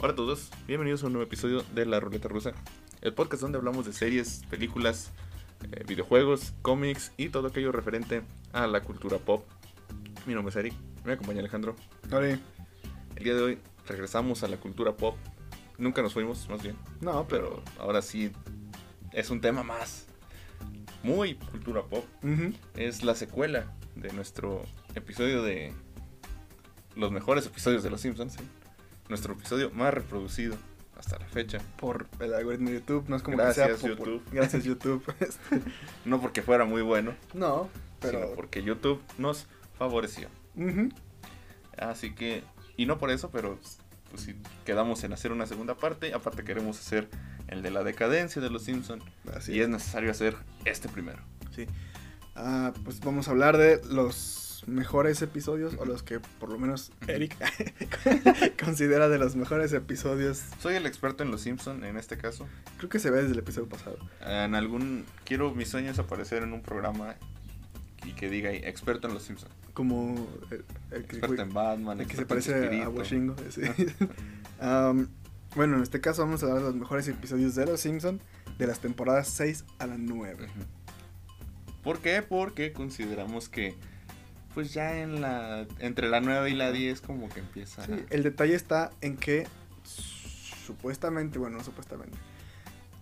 Hola a todos, bienvenidos a un nuevo episodio de La Ruleta Rusa, el podcast donde hablamos de series, películas, eh, videojuegos, cómics y todo aquello referente a la cultura pop. Mi nombre es Eric, me acompaña Alejandro. Hola. El día de hoy regresamos a la cultura pop. Nunca nos fuimos, más bien. No, pero. Pero ahora sí es un tema más. Muy cultura pop. Es la secuela de nuestro episodio de los mejores episodios de Los Simpsons. Nuestro episodio más reproducido hasta la fecha. Por el algoritmo de YouTube, no es como Gracias, que sea popu- YouTube. Gracias, YouTube. Este, No porque fuera muy bueno, no, sino pero. porque YouTube nos favoreció. Así que, y no por eso, pero pues sí, quedamos en hacer una segunda parte. Aparte queremos hacer el de la decadencia de Los Simpsons. Así Y es necesario hacer este primero. Sí. Ah, pues vamos a hablar de los mejores episodios, o los que por lo menos Eric considera de los mejores episodios. Soy el experto en Los Simpsons en este caso. Creo que se ve desde el episodio pasado. En algún, quiero mis sueños aparecer en un programa y que diga ahí, experto en Los Simpsons. Como el, el que, Experto en Batman, el que se parece a. Washingo. bueno, en este caso vamos a hablar de los mejores episodios de Los Simpson de las temporadas 6 a la 9. Ujú. ¿Por qué? Porque consideramos que pues ya en la entre la 9 y la 10 como que empieza Sí, el detalle está en que supuestamente, bueno, no supuestamente,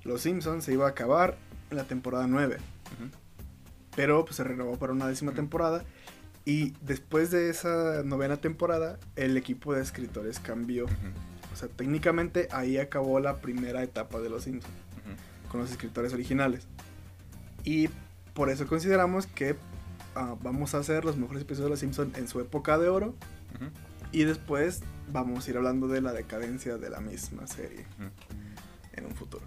Los Simpsons se iba a acabar en la temporada 9, Ujú. pero pues se renovó para una décima temporada y después de esa novena temporada el equipo de escritores cambió. O sea, técnicamente ahí acabó la primera etapa de Los Simpsons con los escritores originales. Y por eso consideramos que ah, vamos a hacer los mejores episodios de Los Simpsons en su época de oro. Y después vamos a ir hablando de la decadencia de la misma serie en un futuro.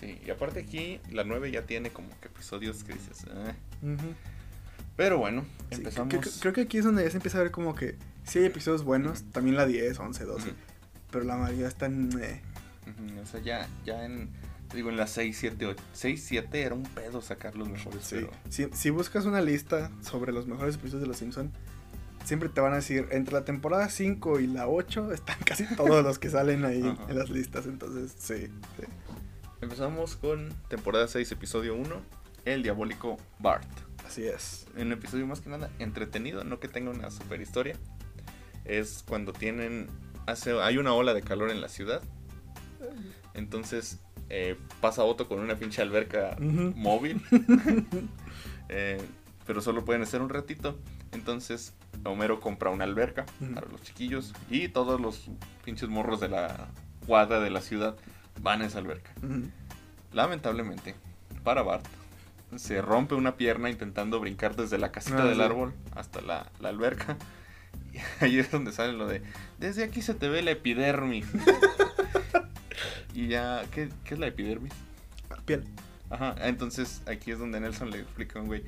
Sí, y aparte aquí la 9 ya tiene como que episodios que dices, "Eh". pero bueno, Sí, empezamos. creo, creo que aquí es donde ya se empieza a ver como que sí hay episodios buenos, también la 10, 11, 12, Ujú. pero la mayoría están... eh, O sea, ya, ya en, digo, en las 6, 7, 8. 6, 7 era un pedo sacar los mejores, sí. pero... Si, si buscas una lista sobre los mejores episodios de Los Simpson siempre te van a decir, entre la temporada 5 y la 8 están casi todos los que salen ahí Ajá. en las listas, entonces sí. sí. Empezamos con temporada 6, episodio 1, El Diabólico Bart. Así es. Un episodio más que nada entretenido, no que tenga una super historia. Es cuando tienen... Hace, hay una ola de calor en la ciudad. Entonces eh, pasa Otto con una pinche alberca móvil. Eh, pero solo pueden estar un ratito. Entonces Homero compra una alberca para los chiquillos. Y todos los pinches morros de la cuadra de la ciudad van a esa alberca. Lamentablemente, para Bart, se rompe una pierna intentando brincar desde la casita Ah, del sí. árbol hasta la, la alberca. Y ahí es donde sale lo de, desde aquí se te ve la epidermis. y ya, ¿qué, qué es la epidermis? Piel. Ajá, entonces aquí es donde Nelson le explica a un güey.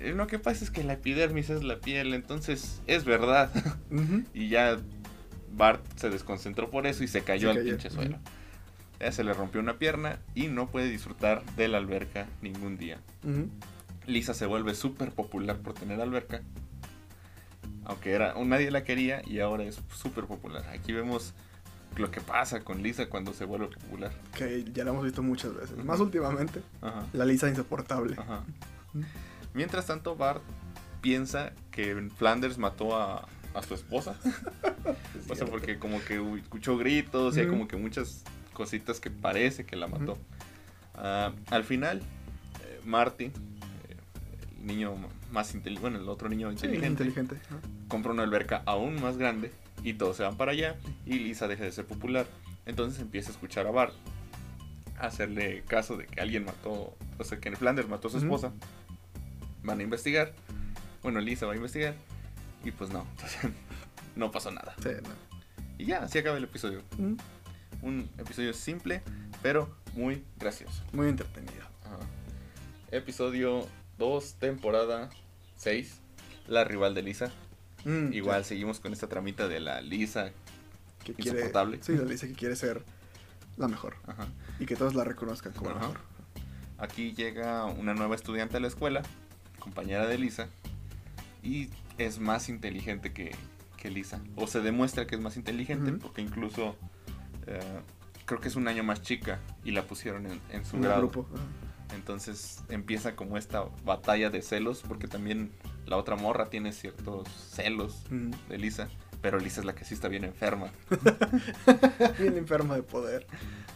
"Eh, Lo que pasa es que la epidermis es la piel, entonces es verdad. Y ya Bart se desconcentró por eso y se cayó Se al cayó, pinche suelo. Ya se le rompió una pierna y no puede disfrutar de la alberca ningún día. Lisa se vuelve súper popular por tener alberca. Aunque era, nadie la quería y ahora es súper popular. Aquí vemos lo que pasa con Lisa cuando se vuelve popular. Que ya lo hemos visto muchas veces. Más últimamente. Ajá. La Lisa insoportable. Ajá. Mientras tanto, Bart piensa que Flanders mató a, a su esposa. O sea, porque como que escuchó gritos y hay como que muchas cositas que parece que la mató. Ah, al final, eh, Marty, eh, el niño más inteligente, bueno, el otro niño Sí, inteligente, inteligente. ¿no? compra una alberca aún más grande y todos se van para allá y Lisa deja de ser popular. Entonces empieza a escuchar a Bart, hacerle caso de que alguien mató, o sea, que Flanders mató a su esposa. Van a investigar. Bueno, Lisa va a investigar y pues no, entonces, no pasó nada. Sí, no. Y ya, así acaba el episodio. Mm, Un episodio simple, pero muy gracioso. Muy entretenido. Ajá. Episodio 2, temporada 6, La rival de Lisa. Mm, Igual seguimos con esta tramita de la Lisa. que quiere. Sí, la Lisa que quiere ser la mejor. Ajá. Y que todos la reconozcan como la mejor. Aquí llega una nueva estudiante a la escuela, compañera de Lisa, y es más inteligente que, que Lisa. O se demuestra que es más inteligente porque incluso eh, creo que es un año más chica y la pusieron en, en su En grado. grupo. Entonces empieza como esta batalla de celos, porque también la otra morra tiene ciertos celos Ujú. de Lisa, pero Lisa es la que sí está bien enferma. Bien enferma de poder.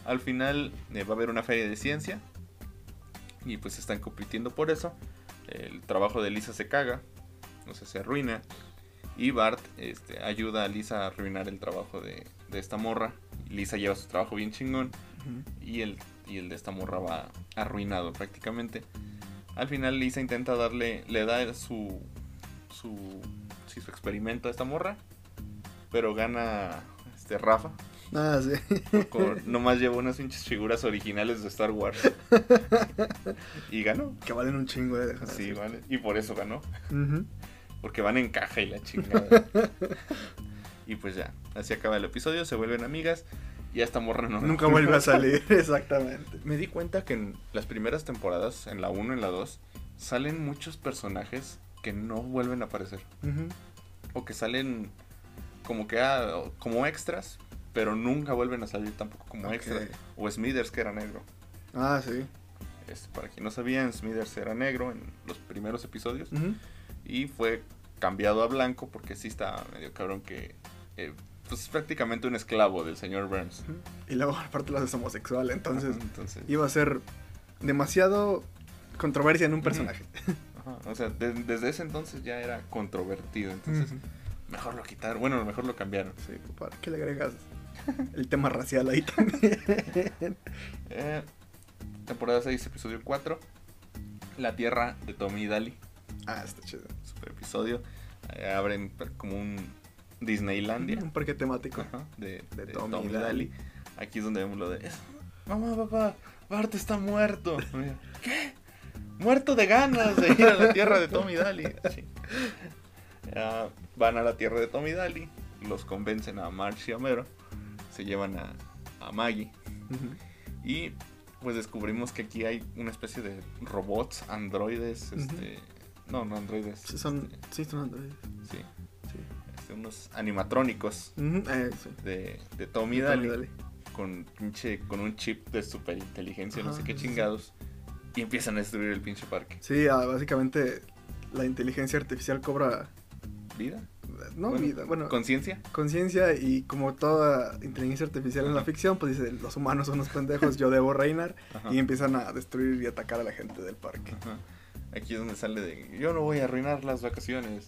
Al final eh, va a haber una feria de ciencia y pues están compitiendo por eso. El trabajo de Lisa se caga, o sea, se arruina. Y Bart este, ayuda a Lisa a arruinar el trabajo de, de esta morra. Lisa lleva su trabajo bien chingón y el, y el de esta morra va arruinado prácticamente. Al final Lisa intenta darle, le da su, su, sí, su experimento a esta morra, pero gana este Rafa. Ah, sí. Con, nomás llevó unas pinches figuras originales de Star Wars. y ganó. Que valen un chingo, eh. déjame Sí, vale. Y por eso ganó. Porque van en caja y la chingada. y pues ya, así acaba el episodio, se vuelven amigas. Y a esta morra no. Nunca vuelve a salir, exactamente. Me di cuenta que en las primeras temporadas, en la 1 y en la 2, salen muchos personajes que no vuelven a aparecer. O que salen como que ah, como extras, pero nunca vuelven a salir tampoco como extras. O Smithers, que era negro. Ah, sí. Este, para quien no sabían, Smithers era negro en los primeros episodios. Y fue cambiado a blanco porque sí está medio cabrón que... eh, pues es prácticamente un esclavo del señor Burns. Y luego aparte lo haces homosexual, entonces Ajá, entonces iba a ser demasiado controversia en un personaje. ajá, o sea, de- desde ese entonces ya era controvertido. Entonces, mejor lo quitaron. Bueno, mejor lo cambiaron. Sí, ¿para qué le agregas el tema racial ahí también? Eh, temporada 6, episodio 4. La tierra de Tommy y Daly. ah, está chido. Super episodio. Eh, abren como un Disneylandia. Un parque temático. Ajá, de, De de Tommy Daly. Aquí es donde vemos lo de... "Es- Mamá, papá, Bart está muerto. ¿Qué? Muerto de ganas de ir a la tierra de Tommy Daly. Sí. Van a la tierra de Tommy Daly. Los convencen a March y a Homero. Se llevan a, a Maggie. Y pues descubrimos que aquí hay una especie de robots, androides, este... No, no androides. Sí, son, este, sí, son androides. Sí. Este, unos animatrónicos eh, sí. de, de Tommy y Tommy Daly. Daly. con pinche con un chip de superinteligencia, no Ajá, sé qué sí, sí. chingados, y empiezan a destruir el pinche parque. Sí, ah, básicamente la inteligencia artificial cobra, ¿Vida? no Bueno, vida, bueno, ¿Conciencia? conciencia y como toda inteligencia artificial en la ficción, pues dice, los humanos son los pendejos, yo debo reinar, Ajá. y empiezan a destruir y atacar a la gente del parque. Aquí es donde sale de, yo no voy a arruinar las vacaciones.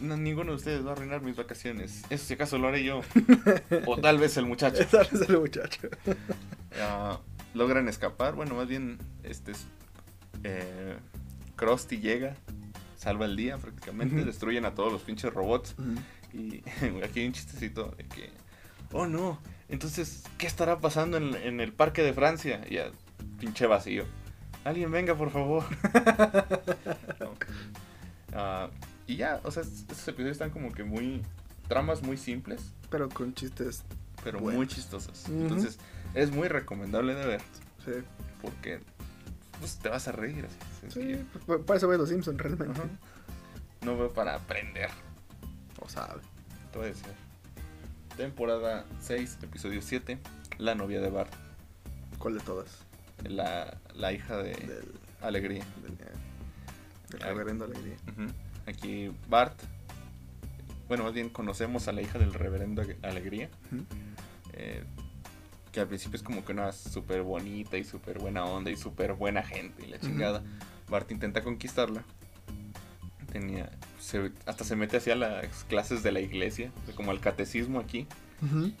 No, ninguno de ustedes va a arruinar mis vacaciones. Eso si acaso lo haré yo. o tal vez el muchacho. Ese es el muchacho. Ah, logran escapar. Bueno, más bien, este es, eh, Krusty llega, salva el día prácticamente, destruyen a todos los pinches robots. Y aquí hay un chistecito de que, oh no, entonces, ¿qué estará pasando en, en el parque de Francia? Y ya, pinche vacío. Alguien venga, por favor. No. Y ya, o sea, es- estos episodios están como que muy, tramas muy simples, Pero con chistes, pero muy chistosas. Ujú. Entonces, es muy recomendable de ver, sí. porque pues, te vas a reír así. Sí, pues, para eso ves los Simpsons realmente. Ajá. No veo para aprender. O sabe. Te voy a decir. Temporada 6, episodio 7. La novia de Bart. ¿Cuál de todas? La, la hija de Del, Alegría. del, del reverendo Alegría. Ujú. Aquí Bart. Bueno, más bien conocemos a la hija del reverendo Alegría. Eh, que al principio es como que una súper bonita y súper buena onda y súper buena gente y la chingada. Bart intenta conquistarla. Tenía. se- hasta se mete hacia las clases de la iglesia, como al catecismo aquí.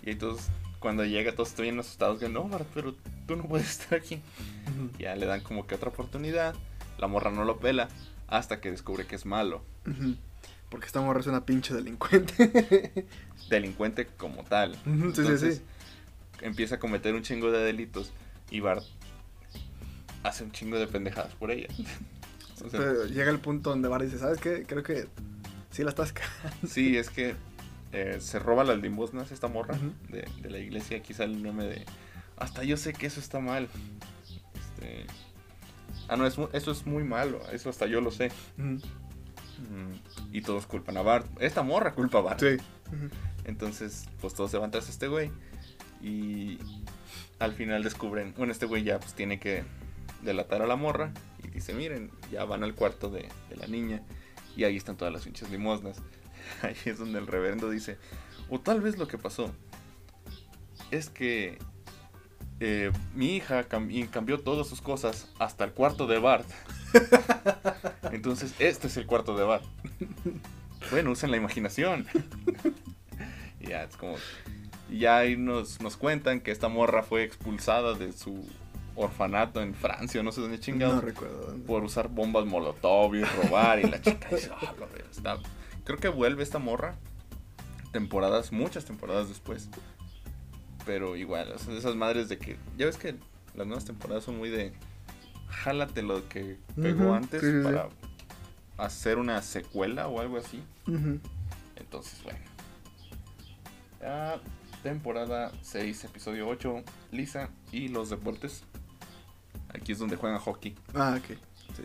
Y todos, cuando llega, todos están bien asustados. Que no, Bart, pero tú no puedes estar aquí. Ya le dan como que otra oportunidad. La morra no lo pela hasta que descubre que es malo. Porque esta morra es una pinche delincuente. Delincuente como tal. Sí, sí, Entonces, sí. empieza a cometer un chingo de delitos y Bart hace un chingo de pendejadas por ella. O sea, llega el punto donde Bart dice, ¿sabes qué? Creo que sí la estás cagando. sí, es que eh, se roba las limosnas esta morra de, de la iglesia. Aquí sale el meme de, hasta yo sé que eso está mal. Este, ah, no, eso es muy malo. Eso hasta yo lo sé. Y todos culpan a Bart. Esta morra culpa a Bart. Sí. Entonces, pues todos se van tras este güey. Y al final descubren, bueno, este güey ya pues tiene que delatar a la morra y dice, miren, ya van al cuarto de, de la niña y ahí están todas las pinches limosnas. Ahí es donde el reverendo dice, o tal vez lo que pasó es que eh, mi hija cam- cambió todas sus cosas hasta el cuarto de Bart. Entonces, este es el cuarto de Bart. Bueno, usen la imaginación. Y ya, es como... Ya ahí nos, nos cuentan que esta morra fue expulsada de su orfanato en Francia, no sé dónde chingados No recuerdo dónde. por usar bombas molotov y robar y la chica dice, "Ah, está-". creo que vuelve esta morra temporadas muchas temporadas después pero igual esas madres de que ya ves que las nuevas temporadas son muy de jálate lo que pegó antes sí, sí, sí. para hacer una secuela o algo así entonces bueno Ah, temporada 6 episodio 8 Lisa y los deportes aquí es donde juegan hockey Ah, ok. Sí.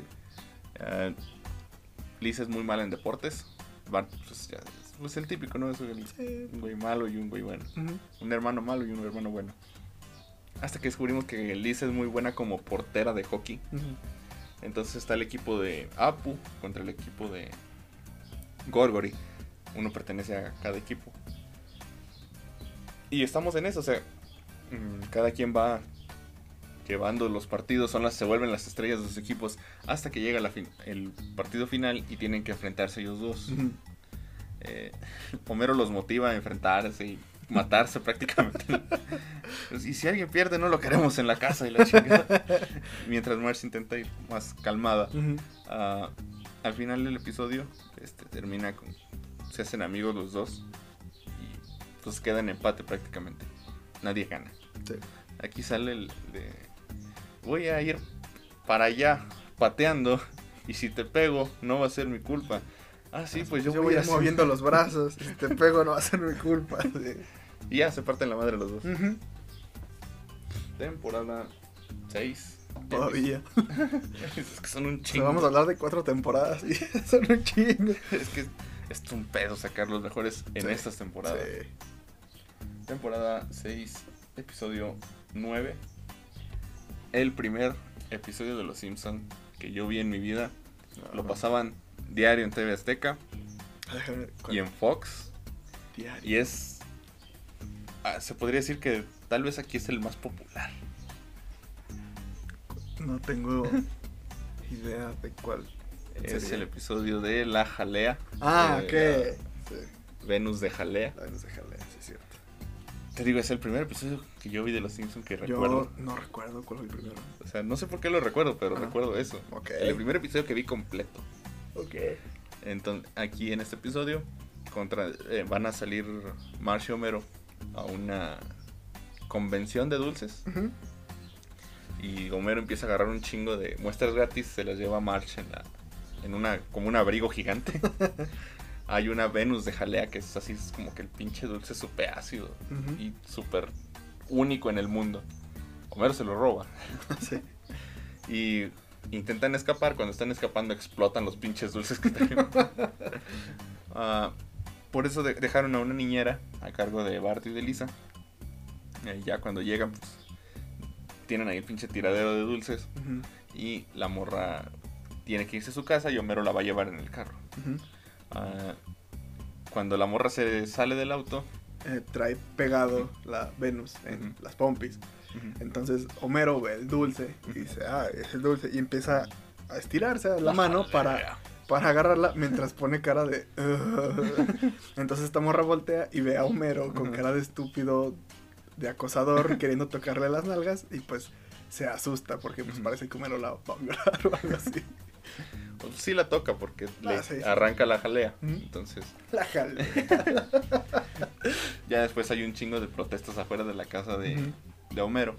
Lisa es muy mala en deportes. Bart, pues ya, es pues, el típico, ¿no? Es un güey malo y un güey bueno. Un hermano malo y un hermano bueno. Hasta que descubrimos que Lisa es muy buena como portera de hockey. Entonces está el equipo de Apu contra el equipo de Gorgory. Uno pertenece a cada equipo. Y estamos en eso, o sea, mm, cada quien va llevando los partidos, son las, se vuelven las estrellas de sus equipos hasta que llega la el partido final y tienen que enfrentarse ellos dos. Eh, Homero los motiva a enfrentarse y matarse prácticamente. y si alguien pierde, no lo queremos en la casa y la chingada. Mientras Marge intenta ir más calmada. Ah, al final del episodio, este, termina con. Se hacen amigos los dos. Y pues queda en empate prácticamente. Nadie gana. Sí. Aquí sale el de. Voy a ir para allá pateando. Y si te pego, no va a ser mi culpa. Ah, sí, pues yo, Yo voy voy a hacer- moviendo los brazos. Si te pego, no va a ser mi culpa. Y ya se parten la madre los dos. Temporada 6. Todavía. es que son un O sea, chingo. vamos a hablar de cuatro temporadas y son un chingo. Es que es un pedo sacar los mejores en Sí, estas temporadas. Sí. Temporada 6, episodio 9. El primer episodio de Los Simpson que yo vi en mi vida. Lo pasaban diario en TV Azteca Déjame- y en Fox. Diario. Y es. Ah, se podría decir que tal vez aquí es el más popular. No tengo idea de cuál. Es sería. el episodio de La Jalea. Ah, eh, ok. Sí. Venus de Jalea. Ay, no sé, jale, sí es cierto. Te digo, es el primer episodio que yo vi de Los Simpson que Yo recuerdo. no recuerdo cuál fue el primero. O sea, no sé por qué lo recuerdo, pero recuerdo eso. Ok. El primer episodio que vi completo. Ok. Entonces, aquí en este episodio contra, eh, van a salir Marsh y Homero a una convención de dulces. Y Homero empieza a agarrar un chingo de muestras gratis, se las lleva a Marsh en, la, en una, como un abrigo gigante. Hay una Venus de jalea que es así, es como que el pinche dulce súper ácido y súper único en el mundo. Homero se lo roba. Sí. Y intentan escapar. Cuando están escapando, explotan los pinches dulces que traen. Ah, por eso de- dejaron a una niñera a cargo de Bart y de Lisa. Y ya cuando llegan, pues tienen ahí el pinche tiradero de dulces. Y la morra tiene que irse a su casa y Homero la va a llevar en el carro. Ah, cuando la morra se sale del auto, Eh, trae pegado la Venus en las pompis. Entonces Homero ve el dulce y dice, ah, es el dulce. Y empieza a estirarse la mano para, para agarrarla mientras pone cara de... Entonces esta morra voltea y ve a Homero con cara de estúpido, de acosador, queriendo tocarle las nalgas y pues se asusta porque pues parece que Homero la va a violar o algo así. Pues sí la toca porque le Ah, sí, sí. arranca la jalea. Entonces, La jale. ya después hay un chingo de protestas afuera de la casa de, de Homero.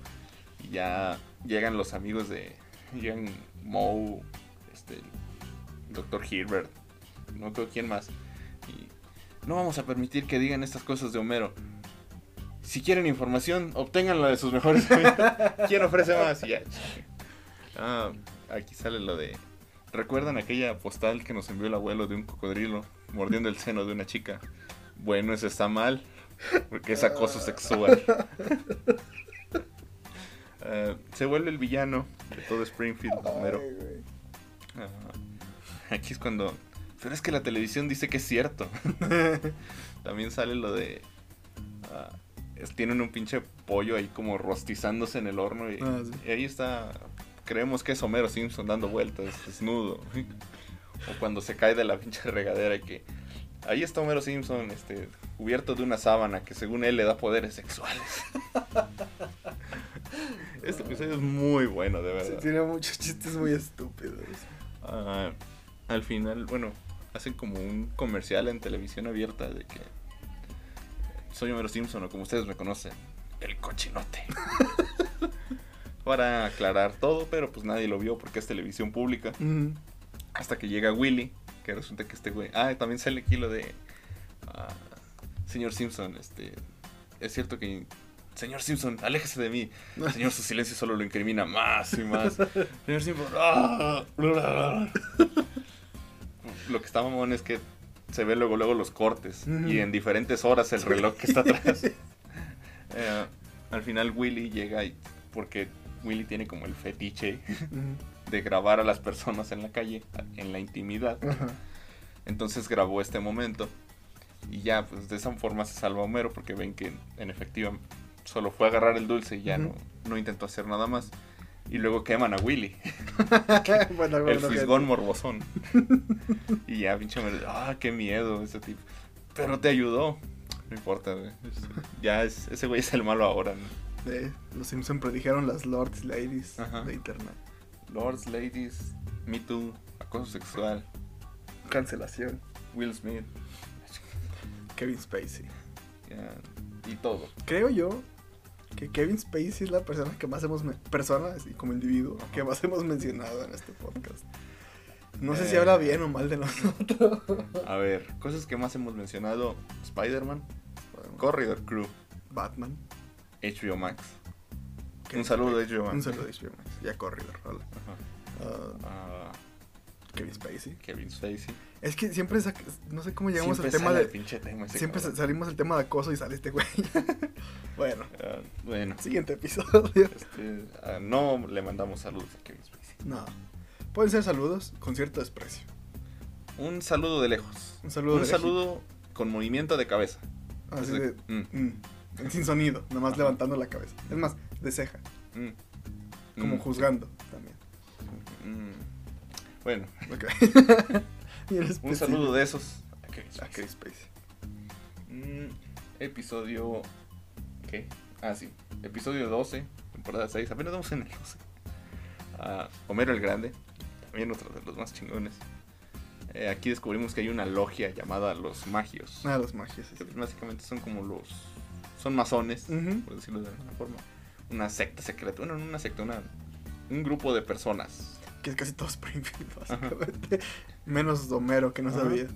Y ya llegan los amigos de. Llegan Moe, este, Dr. Hilbert, no creo quién más. Y no vamos a permitir que digan estas cosas de Homero. Si quieren información, obténganla de sus mejores amigos. ¿Quién ofrece más? Y ya. chingue. Ah, aquí sale lo de. ¿Recuerdan aquella postal que nos envió el abuelo de un cocodrilo mordiendo el seno de una chica? Bueno, eso está mal. Porque es acoso sexual. Uh, se vuelve el villano de todo Springfield, Homero. Ay, güey. Uh, aquí es cuando. Pero es que la televisión dice que es cierto. También sale lo de. ah, es- tienen un pinche pollo ahí como rostizándose en el horno. Y, Ah, sí. y ahí está. Creemos que es Homero Simpson dando vueltas, desnudo. o cuando se cae de la pinche regadera y que. Ahí está Homero Simpson, este, cubierto de una sábana que según él le da poderes sexuales. este episodio es muy bueno, de Sí, verdad. tiene muchos chistes muy estúpidos. Ah, al final, bueno, hacen como un comercial en televisión abierta de que soy Homero Simpson o como ustedes me conocen, el cochinote. Para aclarar todo, pero pues nadie lo vio porque es televisión pública. Hasta que llega Willy, que resulta que este güey. Ah, también sale aquí lo de. ah, señor Simpson, este. Es cierto que. Señor Simpson, aléjese de mí. Señor, su silencio solo lo incrimina más y más. Señor Simpson. ah. Lo que está mamón es que se ve luego luego los cortes. Y en diferentes horas el reloj que está atrás. Eh, al final Willy llega y. Porque Willy tiene como el fetiche de grabar a las personas en la calle, en la intimidad. Entonces grabó este momento y ya, pues de esa forma se salva Homero porque ven que en efectiva solo fue a agarrar el dulce y ya no, no intentó hacer nada más. Y luego queman a Willy, Bueno, el fisgón morbosón. y ya, pinche ah, qué miedo ese tipo. Pero te ayudó. No importa, güey. Ya es, ese güey es el malo ahora. ¿no? Los Simpson predijeron las Lords Ladies Ajá. de internet. Lords, ladies, Me Too, acoso sexual, Cancelación. Will Smith Kevin Spacey. y todo. Creo yo que Kevin Spacey es la persona que más hemos... me- persona, y como individuo, que más hemos mencionado en este podcast. No sé si Eh. habla bien o mal de nosotros. A ver, cosas que más hemos mencionado: Spider-Man, Corridor Crew, Batman. HBO Max. Un saludo de. HBO Max. Un saludo de HBO Max. Ya Corridor, hola. Ajá. Ah, Kevin Spacey. Kevin Spacey. Es que siempre, no sé cómo llegamos Siempre al tema de... el pinche tema Siempre cabrón. salimos del tema de acoso y sale este güey. bueno, Ah, bueno, siguiente episodio. este, ah, no le mandamos saludos a Kevin Spacey. No. Pueden ser saludos con cierto desprecio. Un saludo de lejos. Un saludo Un de saludo con movimiento de cabeza. Así Es de- mm, mm, sin sonido, nomás Ajá. levantando la cabeza. Es más, de ceja, mm, como juzgando también. Bueno, un saludo de esos a Kevin a Spacey. Kevin Spacey. Mm, episodio. ¿Qué? Ah, sí. Episodio 12, temporada 6. Apenas vamos en el 12. Ah, Homero el Grande. También otro de los más chingones. Eh, aquí descubrimos que hay una logia llamada Los Magios. Ah, los magias. sí, Que básicamente son como los. Son masones, por decirlo de alguna forma. Una secta secreta. Bueno, no una secta, una, un grupo de personas. Que es casi todo Springfield, básicamente. Menos Homero, que no Ajá. sabía.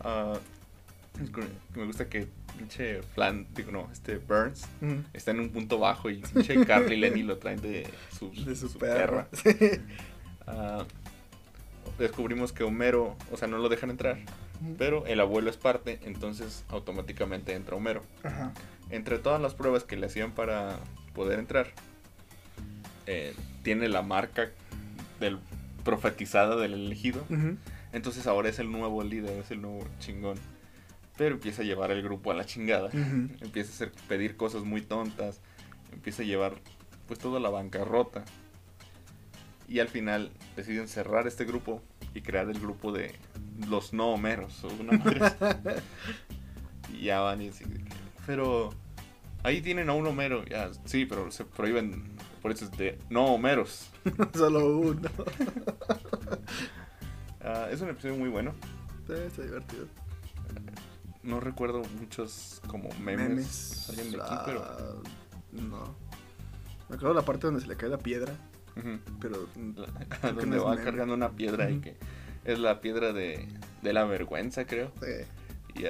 Ah, me gusta que pinche Flan, digo no, este Burns está en un punto bajo y pinche Carly y Lenny lo traen de su, De su, su perra. Ah, descubrimos que Homero, o sea, no lo dejan entrar, pero el abuelo es parte, entonces automáticamente entra Homero. Entre todas las pruebas que le hacían para poder entrar, eh, tiene la marca del profetizada del elegido. Entonces ahora es el nuevo líder, es el nuevo chingón. Pero empieza a llevar el grupo a la chingada. Empieza a hacer, pedir cosas muy tontas. Empieza a llevar pues toda la bancarrota. Y al final deciden cerrar este grupo y crear el grupo de los no homeros. Así. y ya van y dicen, pero ahí tienen a un homero. Ya, sí, pero se prohíben, por eso es de no homeros. Solo uno. Ah, es un episodio muy bueno. Sí, está divertido. No recuerdo muchos como memes, salen de aquí, pero... ah, No. Me acuerdo la parte donde se le cae la piedra, Ujú. pero... La- donde no va meme. cargando una piedra y que es la piedra de, de la vergüenza, creo. Sí. Y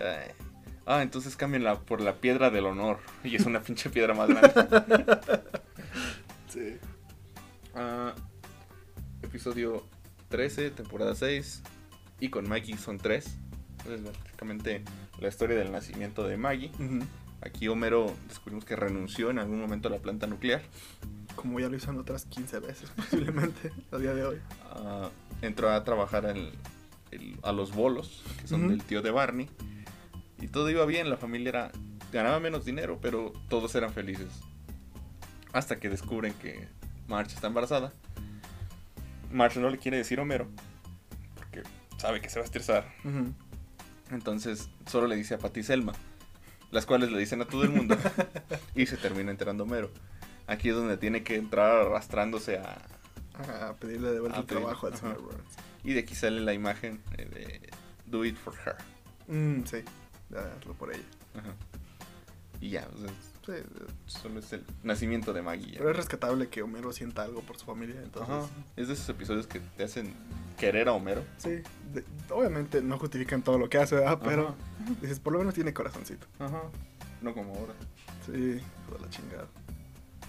ah, entonces cámbienla por la piedra del honor. Y es una pinche piedra más grande. Sí. Ah, episodio 13, temporada 6. Y con Mikey son 3. Entonces, bueno, básicamente la historia del nacimiento de Maggie. Aquí Homero descubrimos que renunció en algún momento a la planta nuclear. Como ya lo hizo en otras 15 veces, posiblemente, a día de hoy. Ah, entró a trabajar en el- el- a los bolos, que son Ujú. del tío de Barney. Y todo iba bien, la familia era, ganaba menos dinero, pero todos eran felices. Hasta que descubren que Marge está embarazada. Marge no le quiere decir a Homero, porque sabe que se va a estresar. Entonces solo le dice a Patty y Selma, las cuales le dicen a todo el mundo. y se termina enterando Homero. Aquí es donde tiene que entrar arrastrándose a, A pedirle de vuelta el pedir- trabajo al señor Burns. Y de aquí sale la imagen eh, de Do It For Her. Mm, sí, de hazlo por ella. Ajá. Y ya, o sea, Sí, solo es el nacimiento de Maggie. pero es rescatable que Homero sienta algo por su familia, entonces... Ajá. Es de esos episodios que te hacen querer a Homero. Sí, de- obviamente no justifican todo lo que hace, ¿verdad? pero Ajá. dices, por lo menos tiene corazoncito. Ajá. No como ahora. Sí, toda la chingada.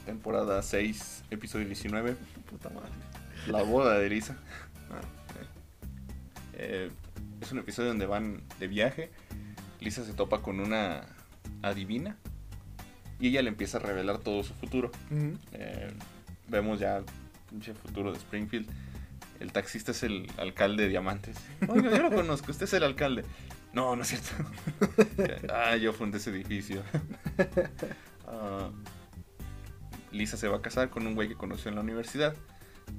Temporada 6, episodio 19. Puta madre. La boda de Lisa. Ah, Eh, es un episodio donde van de viaje. Lisa se topa con una adivina. Y ella le empieza a revelar todo su futuro. Eh, vemos ya el futuro de Springfield. El taxista es el alcalde de Diamantes. Oiga, yo lo conozco, usted es el alcalde. No, no es cierto. ah, yo fundé ese edificio. Ah, Lisa se va a casar con un güey que conoció en la universidad.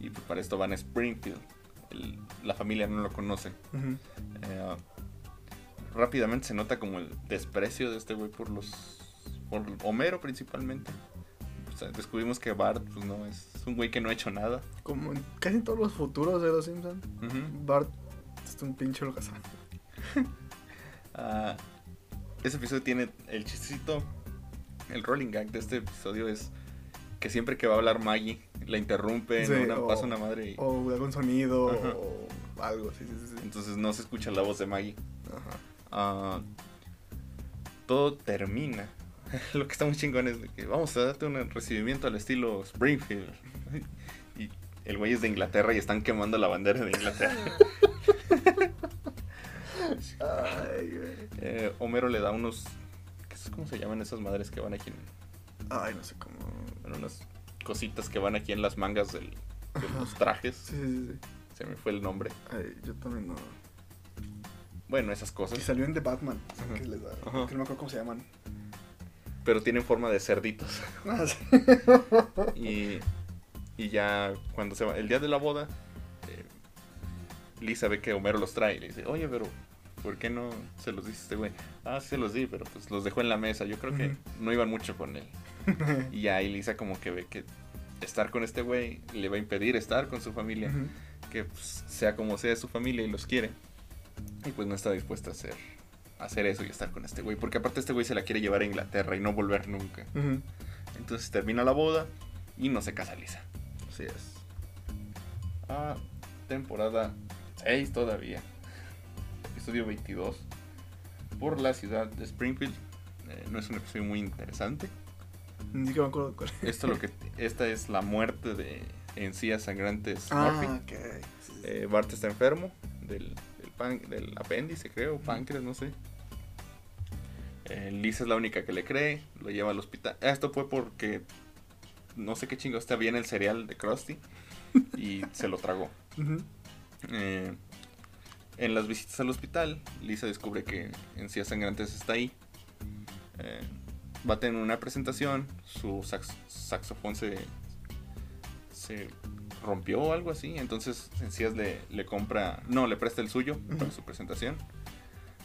Y pues para esto van a Springfield. El- la familia no lo conoce. Eh, rápidamente se nota como el desprecio de este güey por los. Por Homero principalmente. O sea, descubrimos que Bart, pues no, es un güey que no ha hecho nada. Como en casi todos los futuros de los Simpsons. Bart es un pinche holgazán. Ah, ese episodio tiene el chistecito. El rolling gag de este episodio es que siempre que va a hablar Maggie, la interrumpe, Sí, una, o- pasa una madre y O algún sonido Ajá. o algo, sí, sí, sí, sí. entonces no se escucha la voz de Maggie. Ajá. Ah, todo termina. Lo que está muy chingón es de que vamos a darte un recibimiento al estilo Springfield. Y el güey es de Inglaterra y están quemando la bandera de Inglaterra. Eh, Homero le da unos. ¿qué es- ¿Cómo se llaman esas madres que van aquí? En, Ay, no sé cómo. bueno, unas cositas que van aquí en las mangas del- de los trajes. Sí, sí, sí. Se me fue el nombre. Ay, yo también no. Bueno, esas Y cosas. salió en The Batman. les da. Que no me acuerdo cómo se llaman. Pero tienen forma de cerditos. Ah. Y, y ya cuando se va, el día de la boda, eh, Lisa ve que Homero los trae y le dice, oye, pero ¿por qué no se los dice este güey? Ah, sí se los di, pero pues los dejó en la mesa. Yo creo que no iban mucho con él. Y ya ahí Lisa como que ve que estar con este güey le va a impedir estar con su familia. Que pues, sea como sea su familia y los quiere. Y pues no está dispuesta a hacer, hacer eso y estar con este güey. Porque aparte este güey se la quiere llevar a Inglaterra y no volver nunca. Entonces termina la boda y no se casa Lisa. Así es. Ah, temporada 6 todavía. Episodio 22. Por la ciudad de Springfield. Eh, no es un episodio muy interesante. Ni que me acuerdo cuál. Esto lo que esta es la muerte de encías sangrantes Ah, Murphy. ok. Sí, sí. Eh, Bart está enfermo del, pan- del apéndice, creo, páncreas, no sé. Eh, Lisa es la única que le cree, lo lleva al hospital. Ah, esto fue porque no sé qué chingo está bien el cereal de Krusty y se lo tragó. Eh, en las visitas al hospital, Lisa descubre que Encías Sangrantes está ahí. Eh, va a tener una presentación, su sax- saxofón se, se rompió o algo así, entonces Encías le, le compra, no, le presta el suyo para su presentación.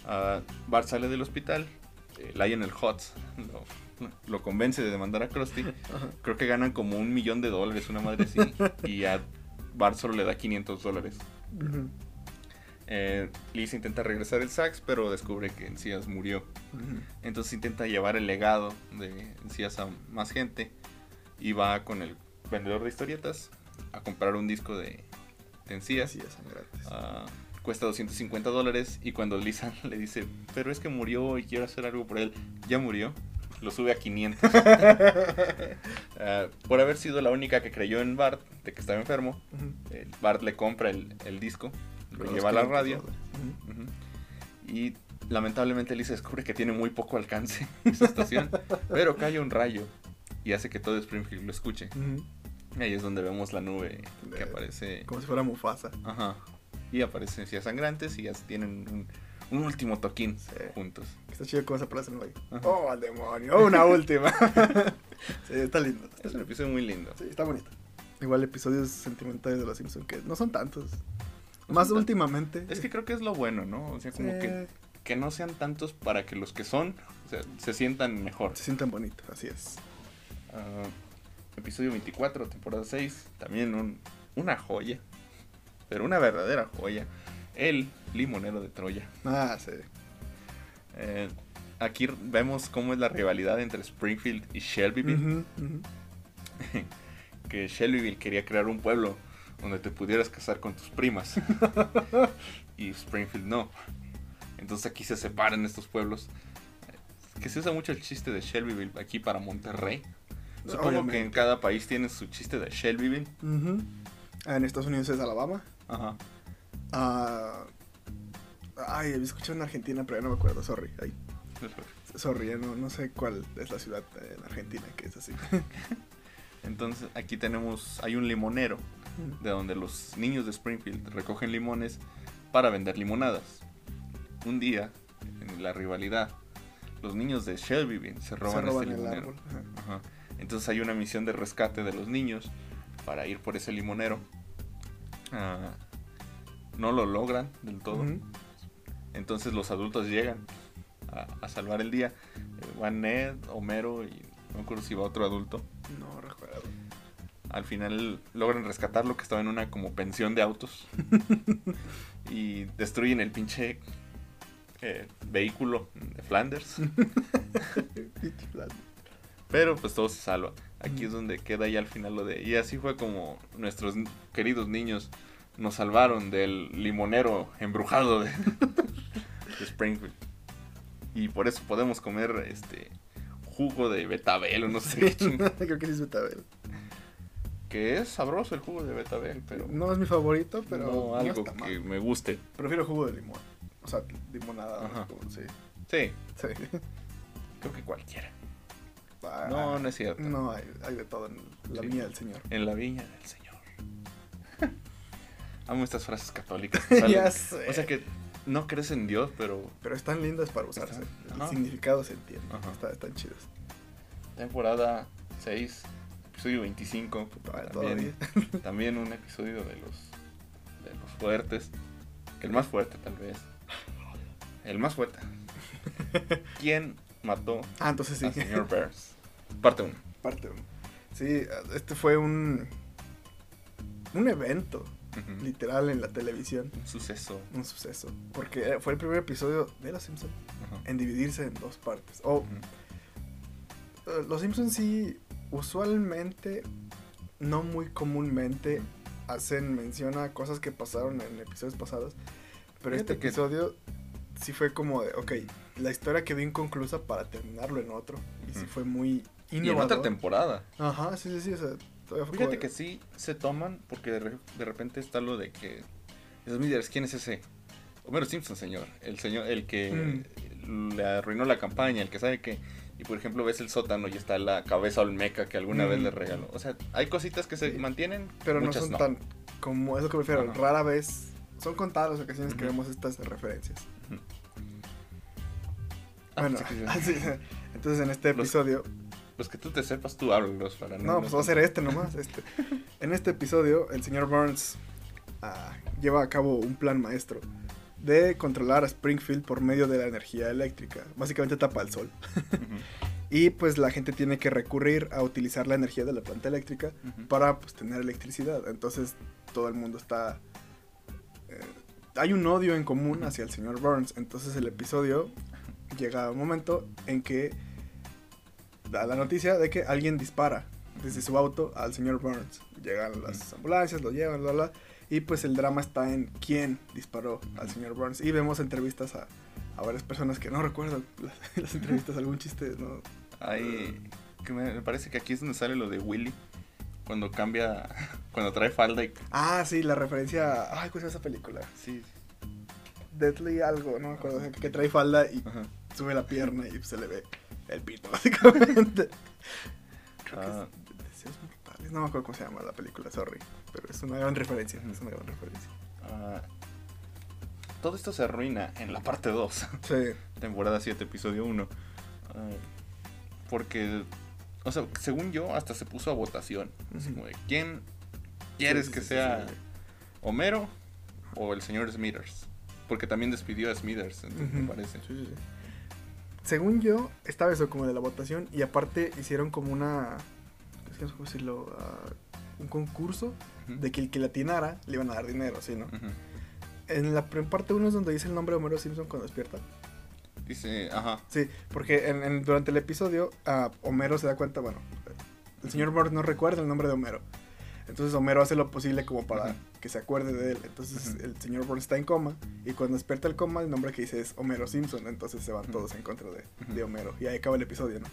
Ah, Bart sale del hospital, eh, Lionel Hutz lo, lo convence de demandar a Krusty. Creo que ganan como un millón de dólares, una madre así. y a Bart solo le da 500 dólares. Ujú. Eh, Lisa intenta regresar el sax, pero descubre que Encías murió. Entonces intenta llevar el legado de Encías a más gente. Y va con el vendedor de historietas a comprar un disco de, de Encías. Sangrantes. Ah, cuesta 250 dólares. Y cuando Lisa le dice, pero es que murió y quiero hacer algo por él, ya murió. Lo sube a 500. Ah, por haber sido la única que creyó en Bart, de que estaba enfermo, eh, Bart le compra el, el disco, lo lleva a la 500 radio y lamentablemente Lisa descubre que tiene muy poco alcance esa estación, pero cae un rayo y hace que todo Springfield lo escuche. Ahí es donde vemos la nube que aparece. Como si fuera Mufasa. Ajá. Y aparecen ya sangrantes y ya tienen un, un último toquín Sí. juntos. Está chido cómo se aparecen hoy. Ajá. Oh, al demonio. Oh, una última. sí, está lindo. está Es un episodio muy lindo. Sí, está bonito. Igual episodios sentimentales de los Simpsons que no son tantos. No Más son últimamente. Es que creo que es lo bueno, ¿no? O sea, como Sí, que, que no sean tantos para que los que son o sea, se sientan mejor. se sienten bonitos, así es. Ah, episodio 24, temporada 6. También un- una joya. Pero una verdadera joya. El limonero de Troya. Ah, sí. Eh, aquí vemos cómo es la rivalidad entre Springfield y Shelbyville. Que Shelbyville quería crear un pueblo donde te pudieras casar con tus primas. y Springfield no. Entonces aquí se separan estos pueblos. Que se usa mucho el chiste de Shelbyville aquí para Monterrey. Supongo que en Obviamente. cada país tiene su chiste de Shelbyville. Ujú. Ah, En Estados Unidos es Alabama. Ajá. Ah, ay, había escuchado en Argentina, pero ya no me acuerdo. Sorry. Ay, sorry, ya no, no sé cuál es la ciudad en Argentina que es así. Entonces aquí tenemos, hay un limonero de donde los niños de Springfield recogen limones para vender limonadas. Un día, en la rivalidad, los niños de Shelbyville se roban, Se roban este el árbol. ajá. Ajá. Entonces hay una misión de rescate de los niños para ir por ese limonero. Ah, no lo logran del todo. Entonces los adultos llegan a, a salvar el día. Eh, van Ned, Homero y no me acuerdo si va otro adulto. No recuerdo. Al final logran rescatar lo que estaba en una como pensión de autos. y destruyen el pinche eh, vehículo de Flanders. Pero pues todo se salva. Aquí es donde queda ya al final lo de... Y así fue como nuestros queridos niños nos salvaron del limonero embrujado de, de Springfield. Y por eso podemos comer este jugo de betabel o no sé. Creo que sí es Betabel. Que es sabroso el jugo de betabel, pero... No es mi favorito, pero no algo que mal. me guste. Prefiero jugo de limón. O sea, limonada. Sí, Sí. creo que cualquiera. Ah, No, no es cierto. No, hay, hay de todo en la Sí. viña del Señor. En la viña del Señor. Amo estas frases católicas. ya sé. O sea que no crees en Dios, pero Pero están lindas para usarse. Están- El ajá. significado se entiende. Está- están chidos. temporada 6, episodio 25. Todavía- También, también un episodio de los, de los fuertes. El más fuerte, tal vez. El más fuerte. ¿Quién mató Ah, entonces sí. al señor Burns? Parte 1. Parte uno. Sí, este fue un. Un evento, literal, en la televisión. Un suceso. Un suceso. Porque fue el primer episodio de Los Simpsons Ajá. en dividirse en dos partes. O Ujú. eh, Los Simpsons sí, usualmente, no muy comúnmente, hacen mención a cosas que pasaron en episodios pasados. Pero Fíjate este que- episodio sí fue como de, ok, la historia quedó inconclusa para terminarlo en otro. Y sí fue muy Y en innovador. otra temporada. Ajá, sí, sí, sí. O sea, fue Fíjate como que sí se toman porque de, re- de repente está lo de que esos ¿quién es ese? Homero Simpson, señor. El señor, el que le arruinó la campaña, el que sabe que. Y por ejemplo, ves el sótano y está la cabeza olmeca que alguna vez Mm. le regaló. O sea, hay cositas que se Sí. mantienen, Pero no son tan como es lo que me refiero. Ajá. Rara vez, son contadas las ocasiones que Ujú. vemos estas referencias. Ah, bueno, sí, entonces en este Los- episodio, Pues que tú te sepas, tú háblalos para no, pues va a ser este nomás. Este. En este episodio, el señor Burns ah, lleva a cabo un plan maestro de controlar a Springfield por medio de la energía eléctrica. Básicamente tapa el sol. Y pues la gente tiene que recurrir a utilizar la energía de la planta eléctrica para pues, tener electricidad. Entonces todo el mundo está... eh, hay un odio en común hacia el señor Burns. Entonces el episodio llega un momento en que da la noticia de que alguien dispara desde su auto al señor Burns. Llegan las ambulancias, lo llevan, bla, bla. Y pues el drama está en quién disparó al señor Burns. Y vemos entrevistas a, a varias personas que no recuerdo las, las entrevistas, algún chiste, ¿no? Hay. Que me, parece que aquí es donde sale lo de Willy. Cuando cambia. Cuando trae falda y. Ah, sí, la referencia. Ay, ¿cuál es esa película? Sí. Deadly algo, no me acuerdo, que trae falda y Ajá. Sube la pierna y se le ve el pito, básicamente. Creo Ah. que es Deseos Mortales, no me acuerdo cómo se llama la película, sorry, pero es una gran referencia, es una gran referencia. Ah, todo esto se arruina en la parte 2, Sí, temporada 7, episodio 1. porque, o sea, según yo, hasta se puso a votación. Así Ujú. como de, ¿quién quieres Sí, que sí, sea. Homero o el señor Smithers? Porque también despidió a Smithers, entonces, me parece. Sí, sí, sí. Según yo, estaba eso como de la votación y aparte hicieron como una, es que no sé cómo decirlo, ah, un concurso de que el que la atinara le iban a dar dinero, ¿sí, no? En la parte 1 es donde dice el nombre de Homero Simpson cuando despierta. Dice, ajá. Sí, porque en, en- durante el episodio ah, Homero se da cuenta, bueno, el señor Burns no recuerda el nombre de Homero. Entonces Homero hace lo posible como para que se acuerde de él. Entonces el señor Burns está en coma y cuando despierta el coma el nombre que dice es Homero Simpson. Entonces se van todos en contra de, de Homero. Y ahí acaba el episodio, ¿no?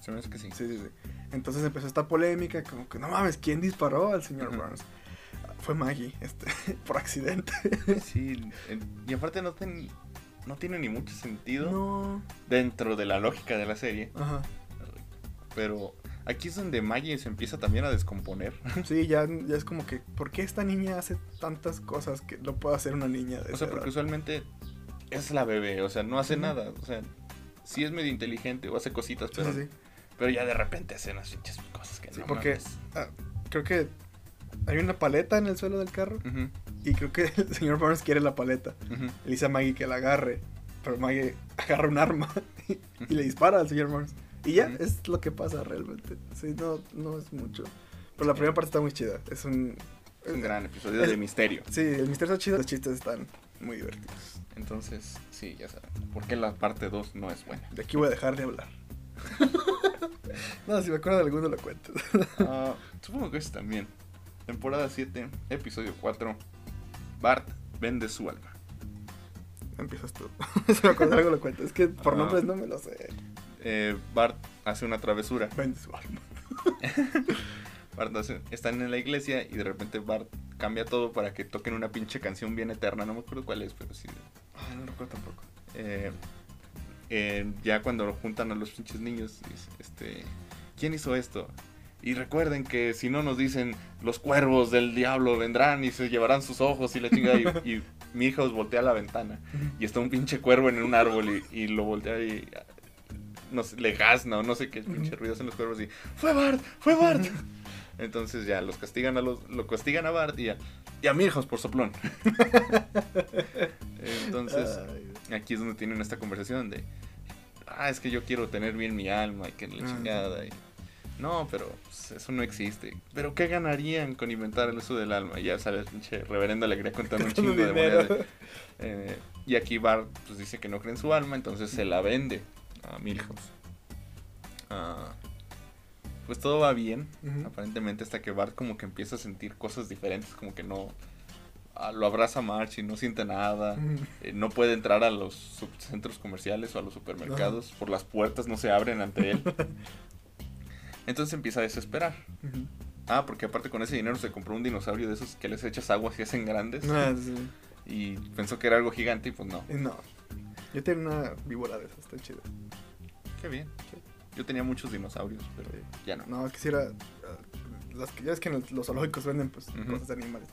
Se me hace que sí. Sí, sí, sí. Entonces empezó esta polémica, como que no mames, ¿quién disparó al señor. Burns? Fue Maggie, este, por accidente. Sí, y aparte no, ten- no tiene ni mucho sentido No. dentro de la lógica de la serie. Ajá. Pero aquí es donde Maggie se empieza también a descomponer. Sí, ya, ya es como que, ¿por qué esta niña hace tantas cosas que no puede hacer una niña de O sea, porque edad? usualmente es la bebé, o sea, no hace nada. O sea, sí es medio inteligente o hace cositas, pero, sí, sí. pero ya de repente hace unas pinches cosas que Sí, no porque-. Ah, creo que hay una paleta en el suelo del carro y creo que el señor Burns quiere la paleta. ujú. Le dice a Maggie que la agarre, pero Maggie agarra un arma y, y le dispara al señor Burns. Y ya, es lo que pasa realmente. Sí, no, no es mucho. Pero la primera parte está muy chida. Es un... Es un gran episodio es- de misterio. Sí, el misterio está chido. Los chistes están muy divertidos. Entonces, sí, ya saben. ¿Por qué la parte 2 no es buena? De aquí voy a dejar de hablar. no, si me acuerdo de alguno lo cuento. Ah, supongo que es también. Temporada 7, episodio 4. Bart vende su alma. Empiezas tú. si me acuerdo de algo lo cuento. Es que por Ah. nombres no me lo sé. Eh, Bart hace una travesura. Vende su alma. Bart hace- están en la iglesia y de repente Bart cambia todo para que toquen una pinche canción bien eterna. No me acuerdo cuál es, pero sí. Ay, no recuerdo tampoco. Eh, eh, ya cuando lo juntan a los pinches niños, este, ¿quién hizo esto? Y recuerden que si no nos dicen los cuervos del diablo vendrán y se llevarán sus ojos y la chingada. Y, y mi hija os voltea a la ventana y está un pinche cuervo en un árbol y, y lo voltea y no sé, le gasna o no sé qué pinche ruido hacen los cuervos y ¡Fue Bart! ¡Fue Bart! Entonces ya los castigan a los, lo castigan a Bart y a, y a Milhouse por soplón. Entonces aquí es donde tienen esta conversación de ah es que yo quiero tener bien mi alma y que la Ah, chingada y no pero pues, eso no existe pero qué ganarían con inventar eso del alma y ya sale el pinche reverendo alegría contando un chingo de monedas Eh, y aquí Bart pues dice que no cree en su alma entonces se la vende a Milhouse. Ah, pues todo va bien aparentemente hasta que Bart como que empieza a sentir cosas diferentes como que no ah, lo abraza March y no siente nada eh, no puede entrar a los centros comerciales o a los supermercados por las puertas no se abren ante él. Entonces empieza a desesperar. Ah porque aparte con ese dinero se compró un dinosaurio de esos que les echas agua y hacen grandes. Ah, sí. y pensó que era algo gigante y pues No. Yo tengo una víbora de esas, está chida. qué bien yo tenía muchos dinosaurios pero ya no No, quisiera. ah, Las que ya es que en los zoológicos venden pues cosas de animales.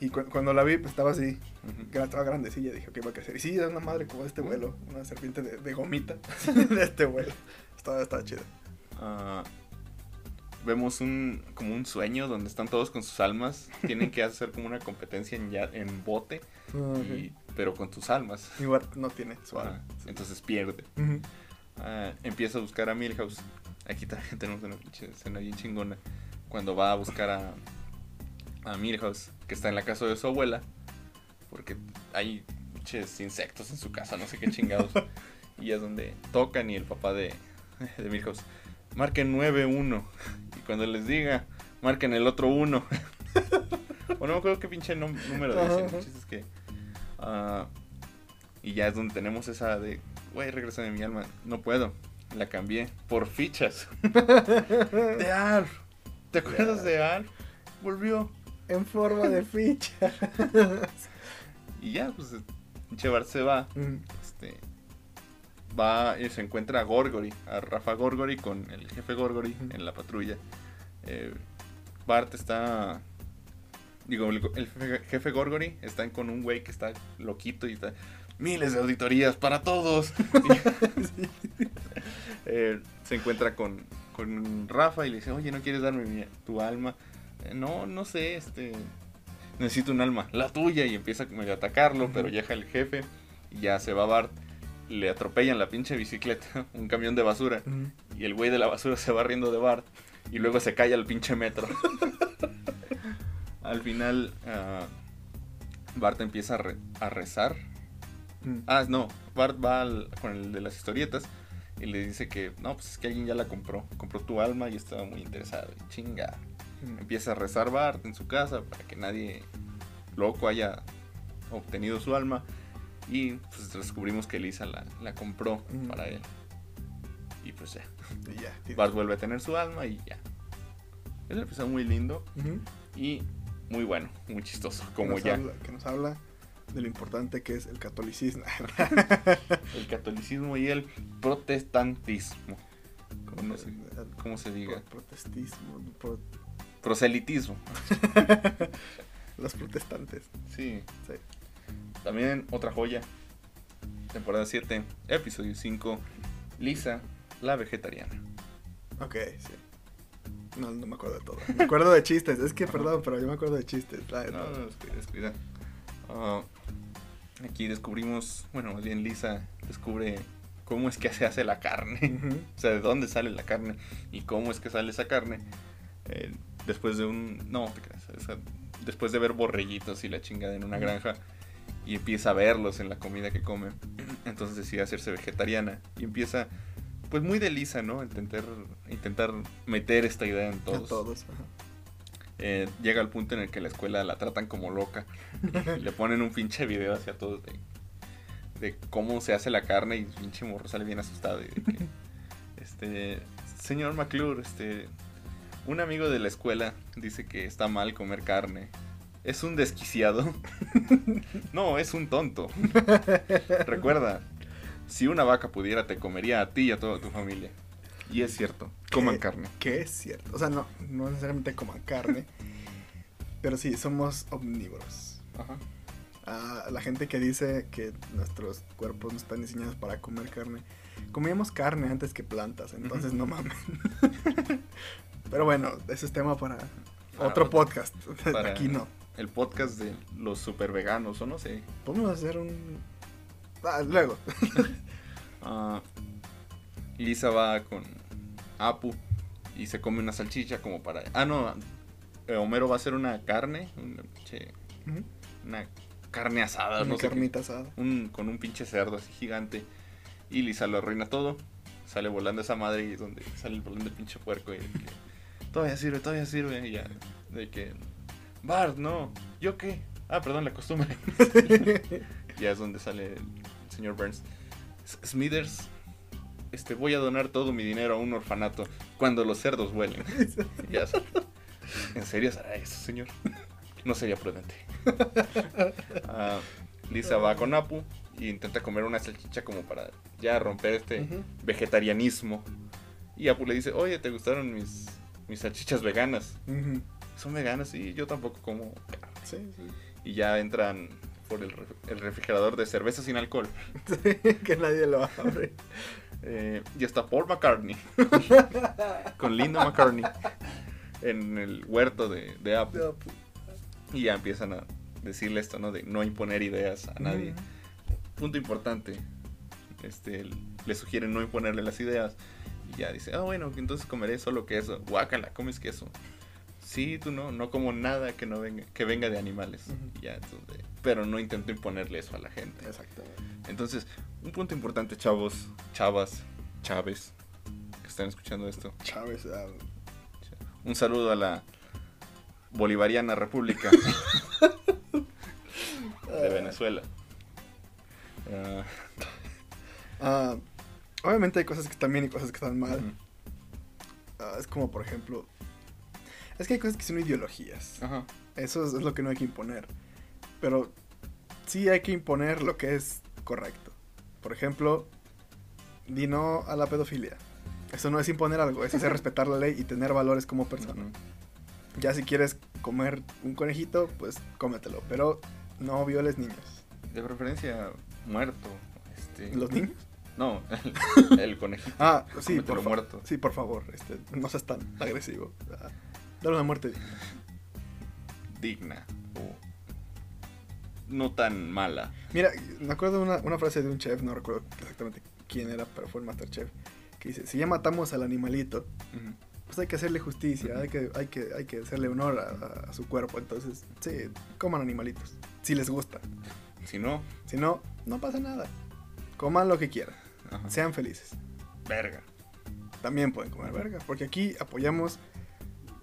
Y cu- cuando la vi, pues estaba así, Ujú. que estaba grandecilla, dije que iba a crecer. Y sí, era una madre como de este vuelo, una serpiente de, de gomita de este vuelo. Estaba, estaba chida. Ah, vemos un como un sueño donde están todos con sus almas tienen que hacer como una competencia en, ya- en bote y- pero con tus almas Bart no tiene su alma. Entonces pierde. Ah, empieza a buscar a Milhouse. Aquí también tenemos una pinche escena bien chingona. Cuando va a buscar a, a Milhouse, que está en la casa de su abuela. Porque hay pinches insectos en su casa, no sé qué chingados. y es donde tocan y el papá de, de Milhouse. Marquen 9-1. Y cuando les diga, marquen el otro 1. o no me acuerdo qué pinche número dicen. El chiste es que. Ah, y ya es donde tenemos esa de, güey, regresa de mi alma. No puedo. La cambié por fichas. de Alf. ¿Te acuerdas de Alf? Volvió. En forma de ficha. Y ya, pues Pinche Bart se va. Ujú. Este. Va y se encuentra a Gorgory, a Rafa Gorgory con el jefe Gorgory en la patrulla. Eh, Bart está. Digo, el, el jefe- jefe Gorgory está con un güey que está loquito y está. Miles de auditorías para todos. Eh, se encuentra con, con Rafa y le dice, oye, ¿no quieres darme mi- tu alma? "Eh, no, no sé, este... Necesito un alma, la tuya, y empieza medio a atacarlo, pero llega el jefe y ya se va Bart. Le atropellan la pinche bicicleta, un camión de basura, y el güey de la basura se va riendo de Bart, y luego se cae al pinche metro. al final, ah, Bart empieza a, re- a rezar Ujú. Ah, no, Bart va al- con el de las historietas y le dice que no, pues es que alguien ya la compró, compró tu alma y estaba muy interesado. Y chinga. Ujú. Empieza a rezar Bart en su casa para que nadie loco haya obtenido su alma y pues descubrimos que Lisa la, la compró Mm. para él. Y pues ya, Y ya. Bart vuelve a tener su alma y ya. Es un episodio muy lindo y muy bueno, muy chistoso, como ya. habla- que nos habla de lo importante que es el catolicismo. El catolicismo y el protestantismo. Como No sé cómo se diga. Pro- protestismo. pro- Proselitismo. los protestantes. Sí. Sí. También otra joya. Temporada 7, episodio 5. Lisa, la vegetariana. Ok, sí. No, no me acuerdo de todo. Me acuerdo de chistes. Es que, perdón, pero yo me acuerdo de chistes. la No, no, descuida, descuida. Ah, aquí descubrimos, bueno, más bien Lisa descubre cómo es que se hace la carne. Ujú. O sea, de dónde sale la carne y cómo es que sale esa carne. eh, después de un. No, te creas. después de ver borreguitos y la chingada en una granja. Y empieza a verlos en la comida que come. Entonces decide hacerse vegetariana. Y empieza, pues muy de Lisa, ¿no? Intentar, intentar meter esta idea en todos. todos. ajá. Eh, llega al punto en el que la escuela la tratan como loca. Y le ponen un pinche video hacia todos de, de cómo se hace la carne y el pinche morro sale bien asustado. Y de que, este, señor McClure, este, un amigo de la escuela dice que está mal comer carne. Es un desquiciado. no, es un tonto. Recuerda, si una vaca pudiera te comería a ti y a toda tu familia. Y es cierto, coman carne. Que es cierto. O sea, no, no necesariamente coman carne. pero sí, somos omnívoros. Ajá. a la gente que dice que nuestros cuerpos no están diseñados para comer carne. Comíamos carne antes que plantas, entonces no mamen. Pero bueno, ese es tema para Para otro otro- podcast. para- Aquí no. El podcast de los super veganos, o no sé. Podemos hacer un... Ah, luego. Ah, Lisa va con Apu y se come una salchicha como para... Ah, no. eh, Homero va a hacer una carne. Una, pinche- una carne asada. Una no sé qué. carnita asada. un, con un pinche cerdo así gigante. Y Lisa lo arruina todo. Sale volando esa madre y es donde sale volando el pinche puerco. Y que, todavía sirve, todavía sirve. Y ya, de que, Bart, no, ¿yo qué? Ah, perdón, la costumbre. ya es donde sale el señor Burns. "S- Smithers, este, voy a donar todo mi dinero a un orfanato cuando los cerdos vuelen. ya sé. ¿En serio será eso, señor? No sería prudente. Ah, Lisa va con Apu y intenta comer una salchicha como para ya romper este vegetarianismo. Y Apu le dice, oye, ¿te gustaron mis, mis salchichas veganas? Son veganas y yo tampoco como. Sí, sí. Y ya entran por el, el refrigerador de cerveza sin alcohol. que nadie lo abre. Eh, y está Paul McCartney con Linda McCartney en el huerto de, de Apu. No, pues, Y ya empiezan a decirle esto, ¿no? De no imponer ideas a nadie. Ujú. punto importante. Este, le sugieren no imponerle las ideas. Y ya dice, ah, bueno, entonces comeré solo queso. Guácala, comes queso. Sí, tú no, no como nada que no venga, que venga de animales. Ujú. Y ya, entonces, pero no intento imponerle eso a la gente. Exactamente. Entonces, un punto importante, chavos, chavas, chaves, que están escuchando esto. Chávez. ah, Un saludo a la Bolivariana República de Venezuela. Ah, obviamente hay cosas que están bien y cosas que están mal. es como, por ejemplo, es que hay cosas que son ideologías. Ajá. Eso es, es lo que no hay que imponer. Pero sí hay que imponer lo que es correcto. Por ejemplo, di no a la pedofilia. Eso no es imponer algo, es hacer respetar la ley y tener valores como persona. Ya si quieres comer un conejito, pues cómetelo, pero no violes niños. De preferencia muerto. Este... ¿Los niños? No, el, el conejito. Ah, sí, Cómetelo por, muerto. sí, por favor, este, no seas tan agresivo. Ah, Dale una muerte digna. digna o no tan mala. Mira, me acuerdo de una, una frase de un chef, no recuerdo exactamente quién era, pero fue el Masterchef, que dice, si ya matamos al animalito, pues hay que hacerle justicia, hay que, hay que, hay que hacerle honor a, a su cuerpo. Entonces, sí, coman animalitos, si les gusta. Si no, Si no, no pasa nada. Coman lo que quieran, ajá. sean felices. verga. También pueden comer verga, porque aquí apoyamos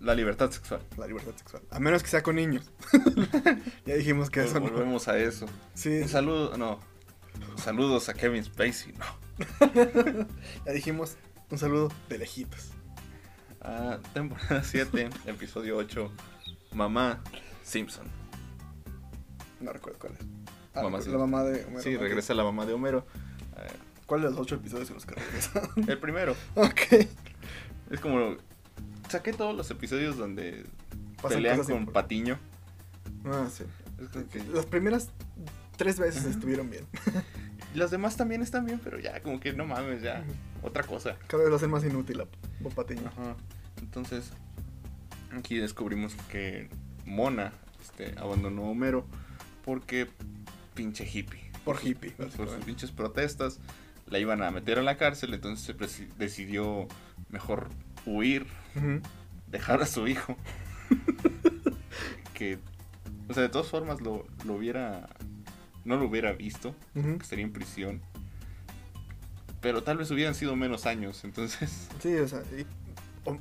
La libertad sexual. la libertad sexual. A menos que sea con niños. ya dijimos que eso no. Volvemos a eso. Sí, Un saludo, no. Saludos a Kevin Spacey, no. ya dijimos un saludo de lejitos. Ah, temporada 7, episodio 8. Mamá Simpson. No recuerdo cuál es. Ah, Mamá la mamá de Homero. Sí, regresa la mamá de Homero. Eh, ¿Cuál de los ocho episodios en los que regresa? el primero. ok. Es como. Saqué todos los episodios donde Pasan pelean con Patiño. Ah, sí. Que- Las primeras tres veces Ajá. estuvieron bien. Los demás también están bien, pero ya, como que no mames, ya. Otra cosa. Cada vez lo hacen más inútil a Bob Patiño. Ajá. Entonces, aquí descubrimos que Mona este, abandonó a Homero porque pinche hippie. Por hippie, Por sus pinches protestas, la iban a meter a la cárcel, entonces se decidió mejor huir, Dejar a su hijo. que, o sea, de todas formas lo, lo hubiera, no lo hubiera visto, que estaría en prisión. Pero tal vez hubieran sido menos años, entonces... Sí, o sea, y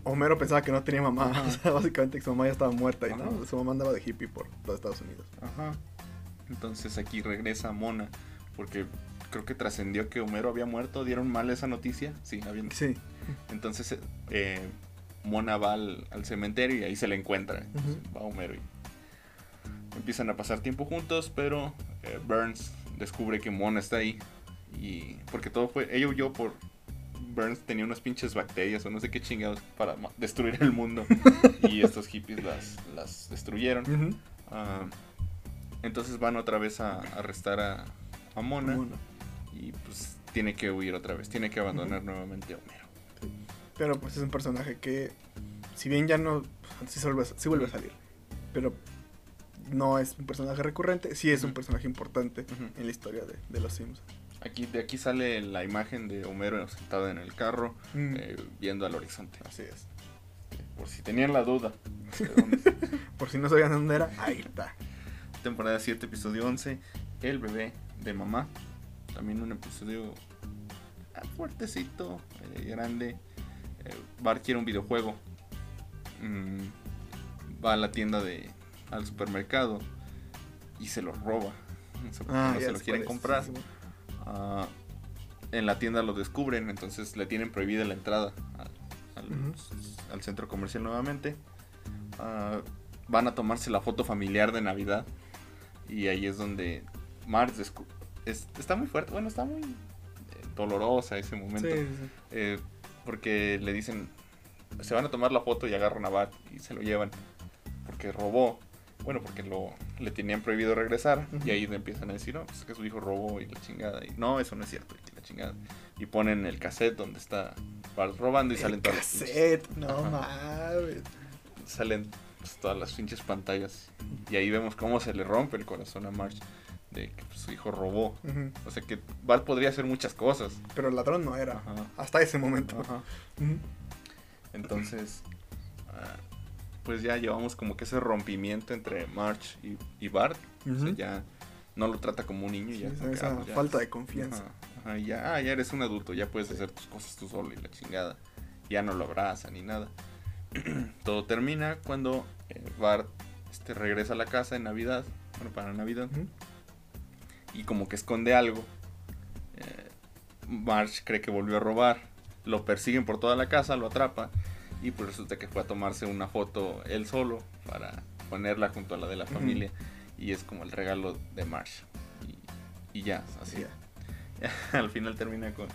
Homero pensaba que no tenía mamá. Ajá. O sea, básicamente que su mamá ya estaba muerta y no, su mamá andaba de hippie por todo Estados Unidos. Ajá. Entonces aquí regresa Mona, porque creo que trascendió que Homero había muerto, dieron mal esa noticia. Sí, había... Sí. Entonces eh, Mona va al, al cementerio y ahí se le encuentra. Entonces. Va Homero y empiezan a pasar tiempo juntos, pero eh, Burns descubre que Mona está ahí. Y porque todo fue, ella huyó por... Burns tenía unas pinches bacterias o no sé qué chingados para destruir el mundo. y estos hippies las, las destruyeron. Ah, entonces van otra vez a arrestar a, a Mona y pues tiene que huir otra vez, tiene que abandonar nuevamente a Homero. Pero pues es un personaje que, si bien ya no, sí, se vuelve, sí vuelve a salir, pero no es un personaje recurrente, sí es un personaje importante en la historia de, de los Sims. Aquí, de aquí sale la imagen de Homero sentado en el carro Mm. eh, viendo al horizonte. Así es. Por si tenían la duda. Por si no sabían dónde era, ahí está. Temporada 7, episodio 11. El bebé de mamá. También un episodio ah, fuertecito, eh, grande. Eh, Bart quiere un videojuego. Mm, va a la tienda de. al supermercado y se lo roba. Qué Ah, no se lo quieren comprar. Ah, en la tienda lo descubren, entonces le tienen prohibida la entrada al, al- Ujú. al centro comercial nuevamente. Ah, van a tomarse la foto familiar de Navidad y ahí es donde descu- es- está muy fuerte, bueno, está muy eh, dolorosa ese momento, sí, sí. eh, porque le dicen, se van a tomar la foto y agarran a Bart y se lo llevan, porque robó. Bueno, porque lo, le tenían prohibido regresar Ujú. y ahí le empiezan a decir, no, pues que su hijo robó y la chingada. Y no, eso no es cierto, y la chingada. Y ponen el cassette donde está Bart robando y El salen todas las pinches- cassette, no mames. salen pues, todas las pinches pantallas. Y ahí vemos cómo se le rompe el corazón a Marge de que pues, su hijo robó. O sea que Bart podría hacer muchas cosas. Pero el ladrón no era. Ajá. Hasta ese momento. Ajá. Entonces, ah, pues ya llevamos como que ese rompimiento entre Marge y, y Bart. O sea, ya no lo trata como un niño. Sí, ya, esa- ya- falta de confianza. Ajá, ya, ah, ya eres un adulto, ya puedes hacer tus cosas tú solo y la chingada. Ya no lo abraza ni nada. Todo termina cuando eh, Bart este, regresa a la casa en Navidad, bueno, para Navidad. Y como que esconde algo. Eh, Marge cree que volvió a robar, lo persiguen por toda la casa, lo atrapa, y pues resulta que fue a tomarse una foto él solo para ponerla junto a la de la familia, y es como el regalo de Marge. Y ya, así. Ya. Al final termina con.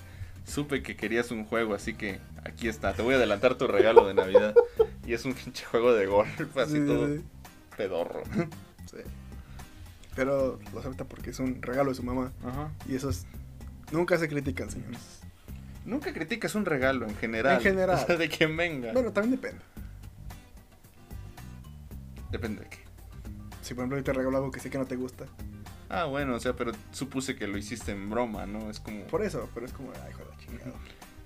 Supe que querías un juego, así que aquí está. Te voy a adelantar tu regalo de Navidad. Y es un pinche juego de golf, así Sí, todo pedorro. Pero lo acepta porque es un regalo de su mamá. Ajá. Y esos nunca se critican, señores. Nunca criticas un regalo en general. En general. O sea, de quien venga. Bueno, también depende. Depende de qué. Si por ejemplo yo te regalo algo que sé que no te gusta. Ah, bueno, o sea, pero supuse que lo hiciste en broma, ¿no? Es como. Por eso, pero es como, ay, hijo de la chingada.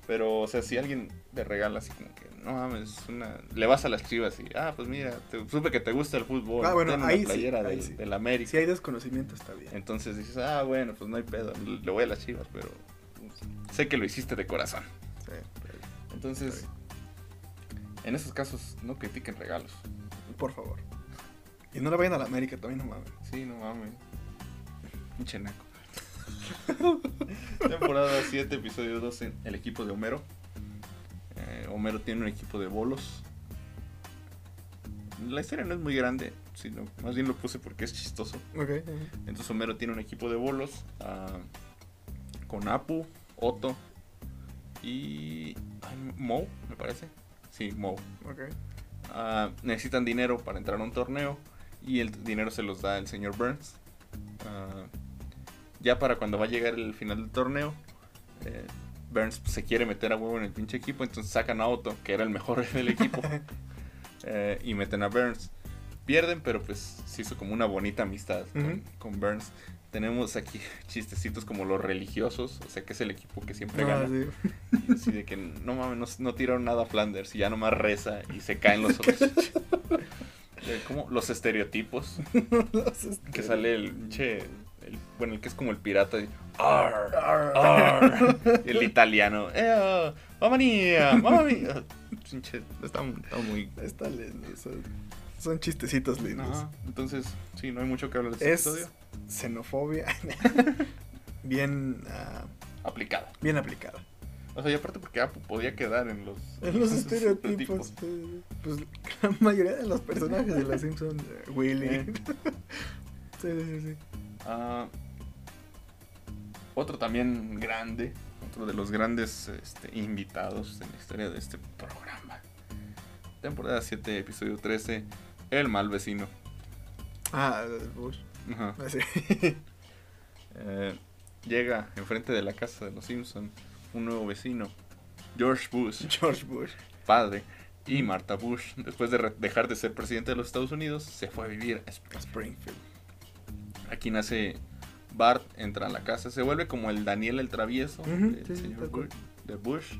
Pero, o sea, si alguien te regala así como que, no mames, una... le vas a las chivas y, ah, pues mira, te- supe que te gusta el fútbol. Ah, bueno, ahí una sí, playera ahí del, sí. del América. Si hay desconocimiento, está bien. Entonces dices, ah, bueno, pues no hay pedo, le voy a las chivas, pero pues, sé que lo hiciste de corazón. Sí. Entonces, en esos casos, no critiquen regalos. Por favor. Y no le vayan a la América también, no mames. Sí, no mames. Pinche naco. Temporada 7, episodio 12, el equipo de Homero. Eh, Homero tiene un equipo de bolos. La historia no es muy grande, sino más bien lo puse porque es chistoso. Ok. Entonces Homero tiene un equipo de bolos ah, con Apu, Otto y ay, Mo, me parece. Sí, Mo. Ok. Ah, necesitan dinero para entrar a un torneo y el dinero se los da el señor Burns. Ah, ya para cuando va a llegar el final del torneo, eh, Burns se quiere meter a huevo en el pinche equipo, entonces sacan a Otto, que era el mejor del equipo, eh, y meten a Burns. Pierden, pero pues se hizo como una bonita amistad con, Burns. Tenemos aquí chistecitos como los religiosos, o sea que es el equipo que siempre Ah, gana. sí. Y así de que no mames, no, no tiraron nada a Flanders y ya nomás reza y se caen los otros. Eh, como los estereotipos Los este- que sale el pinche el- bueno, el que es como el pirata y, "Arr, Arr. arr", y el italiano, "Eh, mamma mía, mamma mía". Está, está muy Está lindo. Son, son chistecitos lindos. Ajá, Entonces, sí, no hay mucho que hablar de este Es episodio. xenofobia. bien, ah, Aplicada. bien aplicada. O sea, y aparte porque Apu podía quedar en los, En los estereotipos. eh, Pues la mayoría de los personajes de los Simpsons, eh, Willy. Eh. sí, sí, sí. Ah, otro también grande, otro de los grandes este, invitados en la historia de este programa. Temporada 7, episodio 13, El mal vecino. Ah, Bush. Ajá. Ah, sí. Eh, llega enfrente de la casa de los Simpson un nuevo vecino, George Bush, George Bush. padre, y Martha Bush, después de dejar de ser presidente de los Estados Unidos, se fue a vivir a Springfield. Aquí nace Bart, entra a la casa, se vuelve como el Daniel el travieso Ujú, del sí, señor. Bush, de Bush,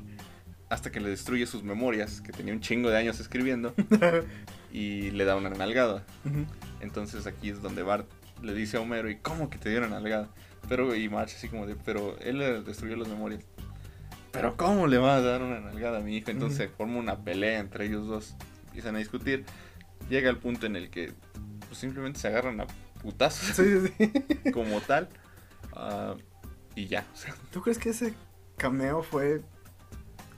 hasta que le destruye sus memorias, que tenía un chingo de años escribiendo, y le da una nalgada. Entonces aquí es donde Bart le dice a Homero, ¿y cómo que te dio una nalgada? Pero, y Marge así como de, pero él le destruyó las memorias. Pero ¿cómo le va a dar una nalgada a mi hijo? Entonces Ujú. forma una pelea entre ellos dos, empiezan a discutir. Llega el punto en el que pues, simplemente se agarran a putazos Sí, sí, sí. como tal. ah, y ya. O sea, ¿Tú crees que ese cameo fue...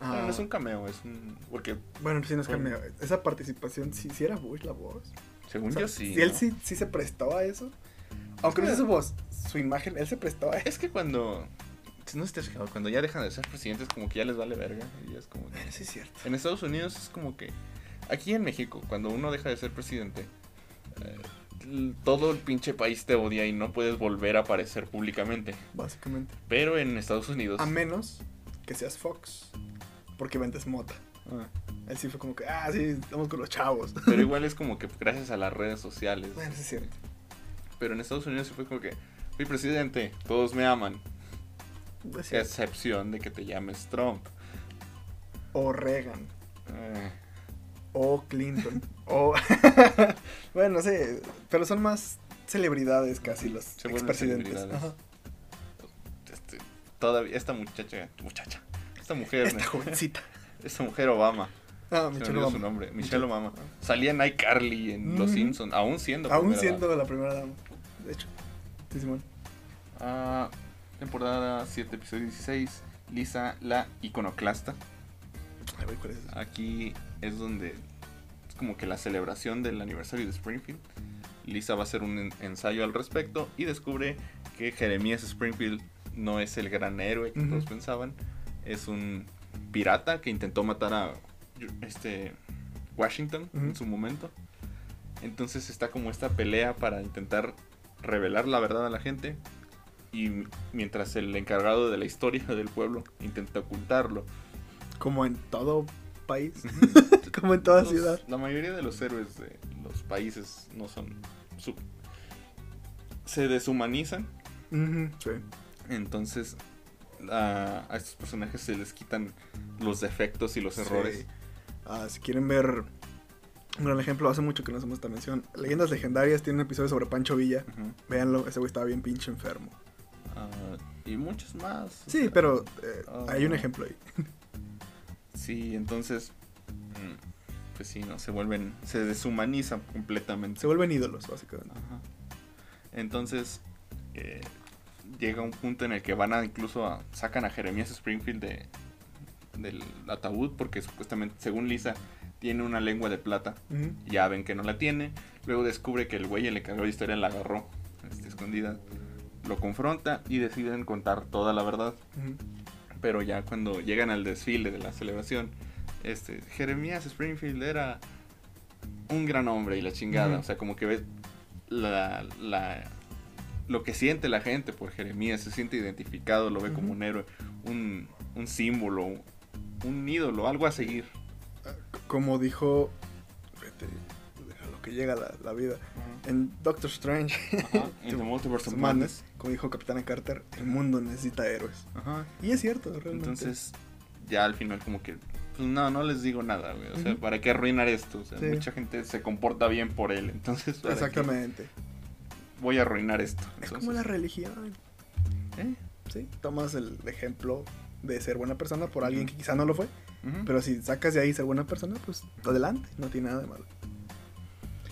ah, bueno, no es un cameo, es un... Porque Bueno, sí, no es Bueno. cameo. Esa participación, sí, sí era Bush la voz. según O sea, yo sí. Si él ¿no? sí, sí se prestó a eso. Aunque no que- es su voz, su imagen, él se prestó a eso. Es que cuando... No has fijado, cuando ya dejan de ser presidentes como que ya les vale verga. Y es como... Sí es cierto. En Estados Unidos es como que. Aquí en México, cuando uno deja de ser presidente, eh, todo el pinche país te odia y no puedes volver a aparecer públicamente. Básicamente. Pero en Estados Unidos. A menos que seas Fox. Porque vendes mota. Ah, Él sí fue como que, ah, sí, estamos con los chavos. pero igual es como que gracias a las redes sociales. Bueno, sí es cierto. Pero en Estados Unidos sí fue como que. Fui presidente, todos me aman. Es cierto. Excepción de que te llames Trump. O Reagan. Eh, O Clinton. o. bueno, sí. Pero son más celebridades casi los Se expresidentes. este, todavía. Esta muchacha. Muchacha. Esta mujer. Esta jovencita. Esta mujer Obama. Ah, Michelle Obama. su nombre. Michelle Obama. Salía en iCarly en Los. Simpsons, aún siendo. Aún siendo dama. la primera dama. De hecho. Sí, Simón. Ah, temporada 7, episodio 16. Lisa, la iconoclasta. Ay, güey, ¿cuál es? Aquí es donde es como que la celebración del aniversario de Springfield. Lisa va a hacer un en- ensayo al respecto y descubre que Jeremías Springfield no es el gran héroe que todos pensaban. Es un pirata que intentó matar a este Washington en su momento. Entonces está como esta pelea para intentar revelar la verdad a la gente. Y mientras el encargado de la historia del pueblo intenta ocultarlo. Como en todo país. Como en toda Los- ciudad. La mayoría de los héroes de los países no son... su- se deshumanizan. Sí. Entonces a, a estos personajes se les quitan los defectos y los errores. Sí. Ah, si quieren ver un gran ejemplo, hace mucho que no hacemos esta mención. Leyendas Legendarias tiene un episodio sobre Pancho Villa. Ujú. Véanlo, ese güey estaba bien pinche enfermo. Ah, y muchos más. Sí, sea, pero eh, Ah. hay un ejemplo ahí. Sí, entonces... mm, Pues sí, ¿no? Se vuelven... Se deshumanizan completamente. Se vuelven ídolos, básicamente. Ajá. Entonces, eh, llega un punto en el que van a incluso a, sacan a Jeremías Springfield de, del ataúd porque supuestamente, según Lisa, tiene una lengua de plata. Ujú. Ya ven que no la tiene. Luego descubre que el güey el encargado de historia la agarró este, escondida. Lo confronta y deciden contar toda la verdad. Ujú. Pero ya cuando llegan al desfile de la celebración, este, Jeremías Springfield era un gran hombre y la chingada. O sea, como que ves la, la- lo que siente la gente por Jeremías, se siente identificado, lo ve como un héroe, un, un símbolo, un ídolo, algo a seguir. Como dijo. lo que llega la, la vida. En Doctor Strange. In the Multiverse of Madness. Como dijo Capitana Carter, el mundo necesita héroes. Ajá. Y es cierto, realmente. Entonces, ya al final como que, pues no, no les digo nada, güey. O sea. ¿para qué arruinar esto? O sea, Sí. mucha gente se comporta bien por él. Entonces, ¿para qué Exactamente. voy a arruinar esto? Es Entonces, como la religión. ¿eh? ¿sí? Tomas el ejemplo de ser buena persona por alguien que quizá no lo fue. Pero si sacas de ahí ser buena persona, pues adelante, no tiene nada de malo.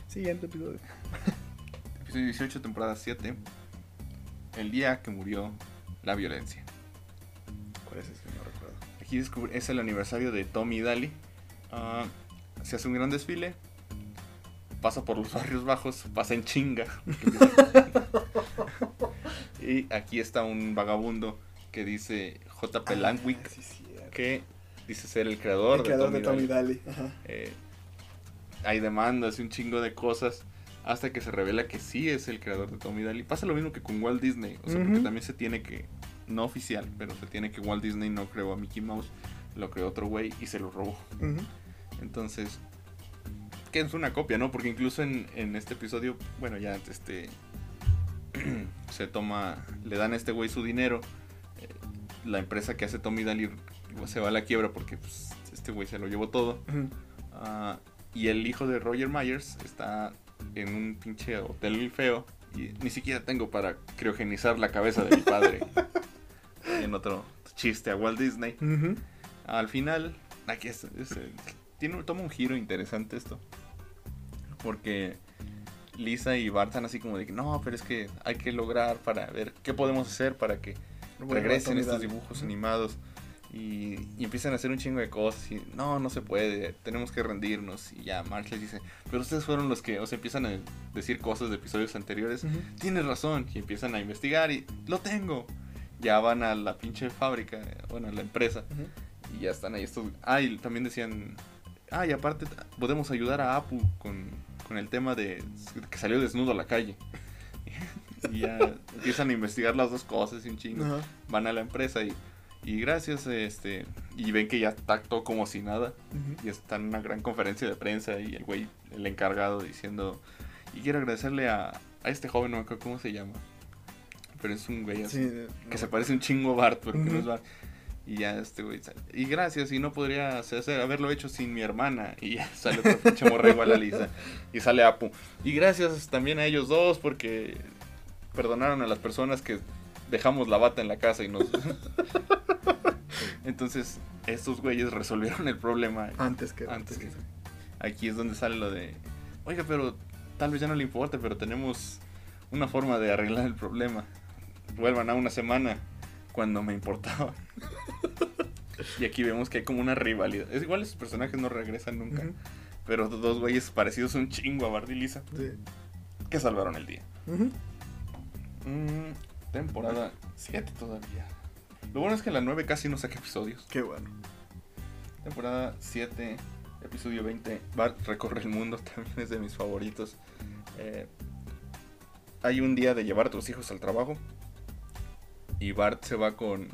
Siguiente episodio. Episodio 18, temporada 7. El día que murió la violencia. ¿Cuál es ese? No recuerdo. Aquí descubre- es el aniversario de Tommy Daly. Ah, se hace un gran desfile. Pasa por los barrios bajos, pasa en chinga. y aquí está un vagabundo que dice JP Langwick, Ah, sí, cierto. que dice ser el creador, El creador de de Tommy, Tommy Daly. Eh, hay demandas y un chingo de cosas. Hasta que se revela que sí es el creador de Tommy Daly. Pasa lo mismo que con Walt Disney. O sea, porque también se tiene que. No oficial, pero se tiene que Walt Disney no creó a Mickey Mouse. Lo creó otro güey y se lo robó. Entonces. Que es una copia, ¿no? Porque incluso en, en este episodio. Bueno, ya este. se toma. Le dan a este güey su dinero. eh, la empresa que hace Tommy Daly se va a la quiebra porque pues, este güey se lo llevó todo. Ah, y el hijo de Roger Myers está en un pinche hotel feo. Y ni siquiera tengo para criogenizar la cabeza de mi padre. en otro chiste a Walt Disney. Al final, aquí es, es, eh, tiene, toma un giro interesante esto. Porque Lisa y Bart están así como de que no, pero es que hay que lograr para ver qué podemos hacer para que Bueno, regresen estos dibujos animados y, y empiezan a hacer un chingo de cosas y no, no se puede, tenemos que rendirnos y ya Mark les dice, pero ustedes fueron los que, o sea, empiezan a decir cosas de episodios anteriores, tienes razón y empiezan a investigar y lo tengo. Ya van a la pinche fábrica, bueno, a la empresa y ya están ahí estos, ah, y también decían, ah, y aparte podemos ayudar a Apu con, con el tema de que salió desnudo a la calle. y ya empiezan a investigar las dos cosas y un chingo. Van a la empresa y, y gracias, este, y ven que ya está todo como si nada, y está en una gran conferencia de prensa y el güey, el encargado diciendo, y quiero agradecerle a, a este joven, no me acuerdo cómo se llama, pero es un güey así, Sí, que se parece un chingo a Bart, porque no es. Bart. Y ya este güey sale, Y gracias, y no podría hacer, haberlo hecho sin mi hermana. Y ya sale otro pinche morra igual a Lisa. Y sale Apu. Y gracias también a ellos dos porque perdonaron a las personas que dejamos la bata en la casa y nos... Entonces, estos güeyes resolvieron el problema Antes que. antes que... Aquí es donde sale lo de... Oiga, pero tal vez ya no le importa, pero tenemos una forma de arreglar el problema. Vuelvan a una semana cuando me importaba. y aquí vemos que hay como una rivalidad. Es igual esos personajes no regresan nunca. Pero dos güeyes parecidos un chingo a Bart y Lisa Sí. que salvaron el día. Mm, temporada 7 todavía. Lo bueno es que la 9 casi no saca episodios. Qué bueno. Temporada 7, episodio 20. Bart recorre el mundo, también es de mis favoritos. Eh, hay un día de llevar a tus hijos al trabajo. Y Bart se va con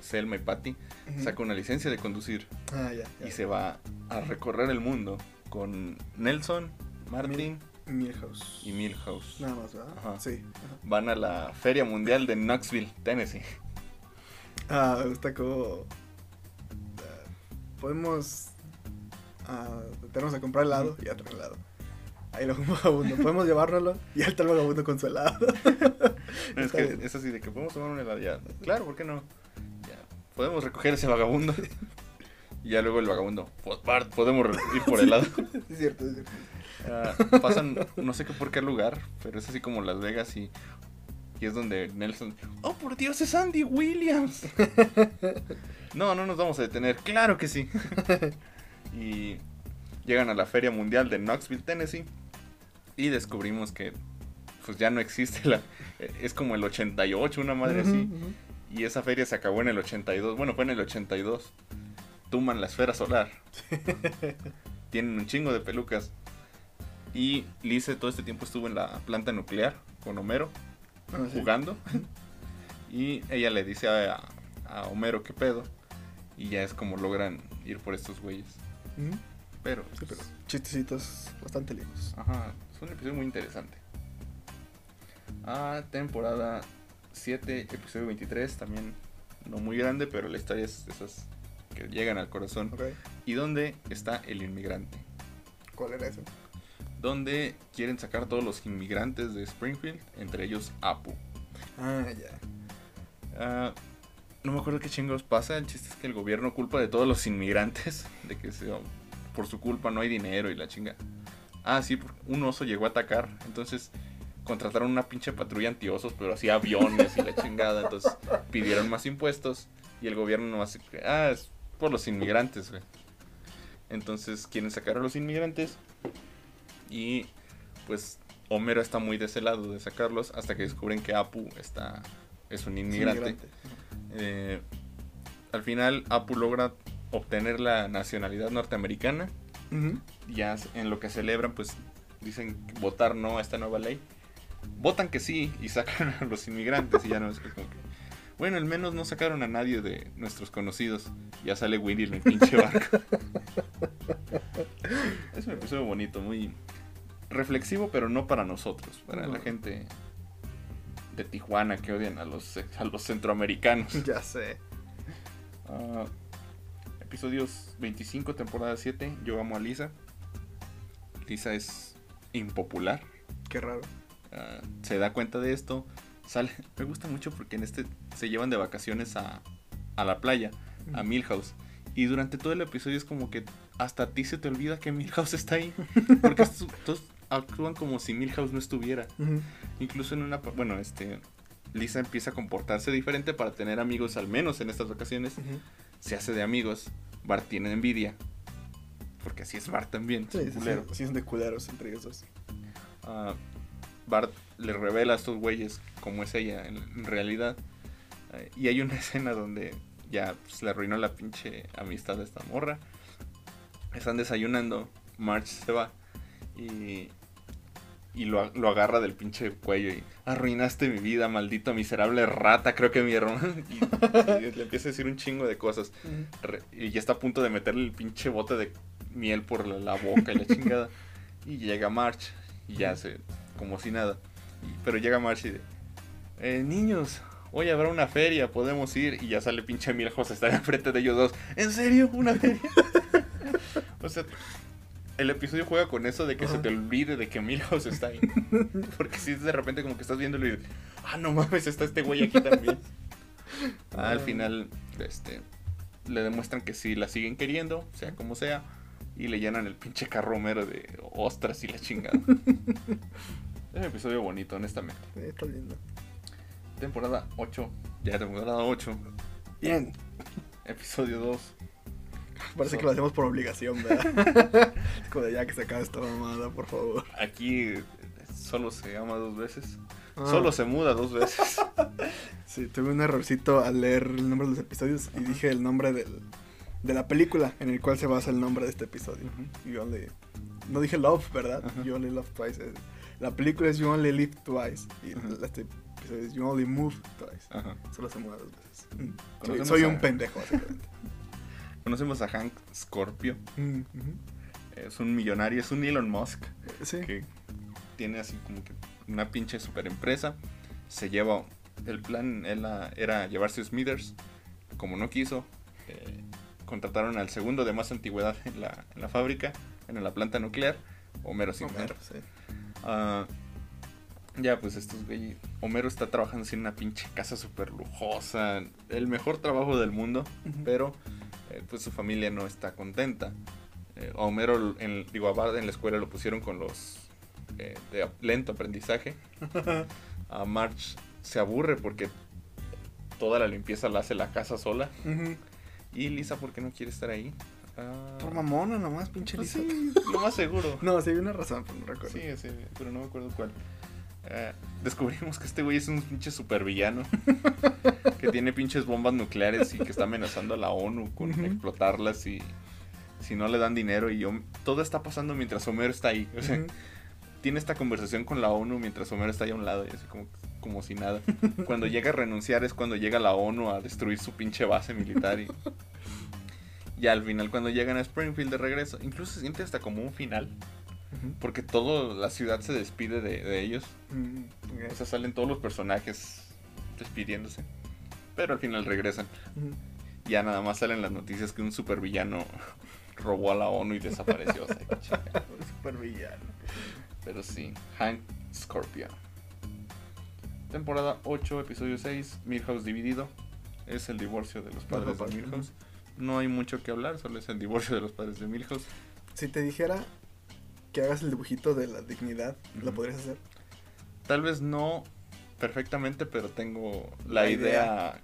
Selma y Patty. Saca una licencia de conducir. Ah, ya. ya. Y se va a recorrer el mundo con Nelson, Martin Milhouse. y Milhouse. Nada más, ¿verdad? Ajá. Sí. ajá. Van a la Feria Mundial de Knoxville, Tennessee. Ah, me gusta como. ah, podemos. ah, tenemos a comprar helado y ya trae helado. Ahí lo un vagabundo. Podemos llevárnoslo y está el vagabundo con su helado. No, es que bien. es así de que podemos tomar un helado ya. Claro, ¿por qué no? Ya. Podemos recoger ese vagabundo. Y ya luego el vagabundo. "Pues, podemos ir por helado. Es cierto, es cierto. Ah, pasan, no sé qué por qué lugar, pero es así como Las Vegas y, y es donde Nelson. ¡Oh, por Dios, es Andy Williams! No, no nos vamos a detener. ¡Claro que sí! Y llegan a la Feria Mundial de Knoxville, Tennessee. Y descubrimos que pues ya no existe la... Es como el 88, una madre así. Y esa feria se acabó en el 82. Bueno, fue en el 82. Tuman la esfera solar. Tienen un chingo de pelucas. Y Lice todo este tiempo estuvo en la planta nuclear con Homero Ah, sí. jugando. Y ella le dice a, a Homero qué pedo. Y ya es como logran ir por estos güeyes. Pero, Sí, pero chistecitos bastante lindos. Ajá, es un episodio muy interesante. Ah, temporada 7, episodio 23, también no muy grande, pero la historia es esas que llegan al corazón. Ok. ¿Y dónde está el inmigrante? ¿Cuál era ese? Donde quieren sacar todos los inmigrantes de Springfield, entre ellos Apu. Ah, ya. Ah, no me acuerdo qué chingos pasa, el chiste es que el gobierno culpa de todos los inmigrantes, de que se- por su culpa no hay dinero y la chinga. Ah, sí, un oso llegó a atacar, entonces contrataron una pinche patrulla antiosos, pero así aviones y la chingada, entonces pidieron más impuestos y el gobierno no hace, ah, es por los inmigrantes, güey. Entonces quieren sacar a los inmigrantes y pues Homero está muy de ese lado de sacarlos hasta que descubren que Apu está es un inmigrante. Eh, al final Apu logra obtener la nacionalidad norteamericana. Ujú. Ya en lo que celebran, pues dicen votar no a esta nueva ley. Votan que sí y sacan a los inmigrantes y ya no es como que... Bueno, al menos no sacaron a nadie de nuestros conocidos. Ya sale Winnie en el pinche barco. es un episodio bonito, muy reflexivo, pero no para nosotros, para la gente de Tijuana que odian a los, a los centroamericanos. Ya sé. Ah, episodios 25, temporada 7. Yo amo a Lisa. Lisa es impopular. Qué raro. Ah, se da cuenta de esto. Sale. Me gusta mucho porque en este se llevan de vacaciones a, a la playa, a Milhouse. Y durante todo el episodio es como que hasta a ti se te olvida que Milhouse está ahí. Porque actúan como si Milhouse no estuviera. Incluso en una... Bueno, este... Lisa empieza a comportarse diferente para tener amigos, al menos en estas vacaciones Ujú. se hace de amigos. Bart tiene envidia. Porque así es Bart también. Sí, es sí, culero. sí, sí son de culeros entre ellos dos. Ah, Bart le revela a estos güeyes cómo es ella en, en realidad. Eh, y hay una escena donde ya pues, le arruinó la pinche amistad a esta morra. Están desayunando. March se va. Y. Y lo, lo agarra del pinche cuello y arruinaste mi vida, maldito miserable rata, creo que mi hermano. Y, y le empieza a decir un chingo de cosas. Re- y ya está a punto de meterle el pinche bote de miel por la, la boca y la chingada. Y llega March y ya se, como si nada. Y- pero llega March y de, "Eh, niños, hoy habrá una feria, podemos ir. Y ya sale pinche Milhouse, está enfrente de ellos dos. ¿En serio? ¿Una feria? o sea, el episodio juega con eso de que se te olvide de que Milhouse está ahí. Porque si es de repente como que estás viéndolo y ah, no mames, está este güey aquí también. Ah, al final, este, le demuestran que sí la siguen queriendo, sea como sea, y le llenan el pinche carro Homero de ostras y la chingada. es un episodio bonito, honestamente. Sí, está lindo. Temporada 8, ya temporada 8, Bien. episodio 2. Parece que lo hacemos por obligación, ¿verdad? como de ya que se acabe esta mamada, por favor. Aquí eh, solo se ama dos veces. Ah. Solo se muda dos veces. Sí, tuve un errorcito al leer el nombre de los episodios y dije el nombre del, de la película en el cual se basa el nombre de este episodio. You only- no dije Love, ¿verdad? Ajá. You Only Love Twice. Es- La película es You Only Live Twice y Ajá. este episodio es You Only Move Twice. Ajá. Solo se mueve dos veces. Mm. Soy, soy un pendejo, básicamente. Conocemos a Hank Scorpio. Mm. Es un millonario, es un Elon Musk. Sí. que tiene así como que una pinche super empresa. Se lleva. El plan era, era llevarse Smithers. Como no quiso, eh, contrataron al segundo de más antigüedad en la, en la fábrica, en la planta nuclear, Homero Simpson. Homero, sí. Ah, ya, pues estos güey. Homero está trabajando en una pinche casa súper lujosa. El mejor trabajo del mundo. Pero, eh, pues su familia no está contenta. Eh, a Homero, en, digo, a Bart en la escuela lo pusieron con los eh, de lento aprendizaje. A March se aburre porque toda la limpieza la hace la casa sola. Y Lisa, ¿por qué no quiere estar ahí? Ah, Por mamona nomás, pinche pues Lisa. sí, lo más seguro. No, sí hay una razón, pero no recuerdo. Sí, sí, pero no me acuerdo cuál. Eh, descubrimos que este güey es un pinche supervillano. que tiene pinches bombas nucleares y que está amenazando a la ONU con explotarlas y si no le dan dinero y todo está pasando mientras Homero está ahí. O sea, Ujú. tiene esta conversación con la ONU mientras Homero está ahí a un lado y así como, como si nada. Cuando llega a renunciar es cuando llega la ONU a destruir su pinche base militar y... Y al final cuando llegan a Springfield de regreso, incluso se siente hasta como un final. Porque toda la ciudad se despide de, de ellos. Ok. O sea, salen todos los personajes despidiéndose. Pero al final regresan. Ya nada más salen las noticias que un supervillano robó a la ONU y desapareció. o sea, qué chingada. Super villano. Pero sí, Hank Scorpio. Temporada 8, episodio 6, Milhouse dividido. Es el divorcio de los padres de Milhouse. No hay mucho que hablar, solo es el divorcio de los padres de Milhouse. Si te dijera que hagas el dibujito de la dignidad, ¿lo Ujú. podrías hacer? Tal vez no perfectamente, pero tengo la, La idea, idea.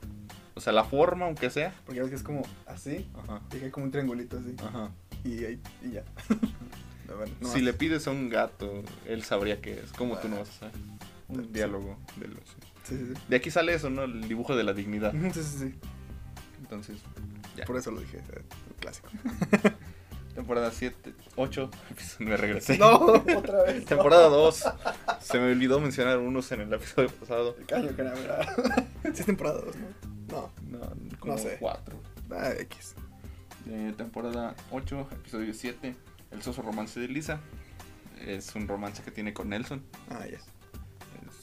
o sea, la forma, aunque sea. Porque ves que es como así, Ajá. y hay como un triangulito así, Ajá. y, ahí, y ya. No si más. le pides a un gato, él sabría que es. ¿Cómo tú no vas a saber? Un Sí. diálogo. De, los- Sí, sí, de aquí sale eso, ¿no? El dibujo de la dignidad. Sí, sí, sí. Entonces, ya. Por eso lo dije, eh, clásico. Temporada 7, 8, me regresé. No, otra vez. Temporada 2. Se me olvidó mencionar unos en el episodio pasado. El caño que era. Sí es temporada 2, ¿no? No, como sé. 4. No. Ah, X. Eh, temporada 8, episodio 7. El soso romance de Lisa. Es un romance que tiene con Nelson. Ah, ya.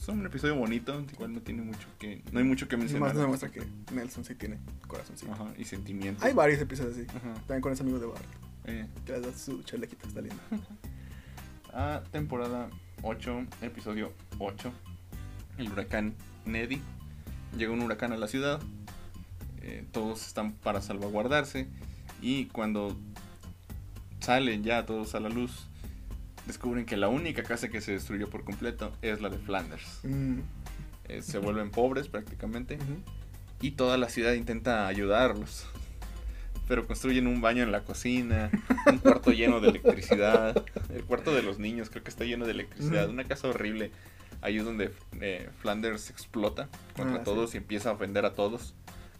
Es un episodio bonito. Igual no tiene mucho que. No hay mucho que Más mencionar. nos demuestra que Nelson sí tiene corazoncito. Ajá, y sentimientos. Hay varios episodios así. Ajá. También con ese amigo de Bart. Eh, su chalequita, está lindo. a temporada 8, episodio 8. El huracán Neddy. Llega un huracán a la ciudad. eh, todos están para salvaguardarse. Y cuando salen ya todos a la luz, descubren que la única casa que se destruyó por completo es la de Flanders. Mm, Eh, se vuelven pobres prácticamente. Y toda la ciudad intenta ayudarlos. Pero construyen un baño en la cocina, un cuarto lleno de electricidad. El cuarto de los niños creo que está lleno de electricidad. Una casa horrible. Ahí es donde eh, Flanders explota contra Ah, todos sí. y empieza a ofender a todos.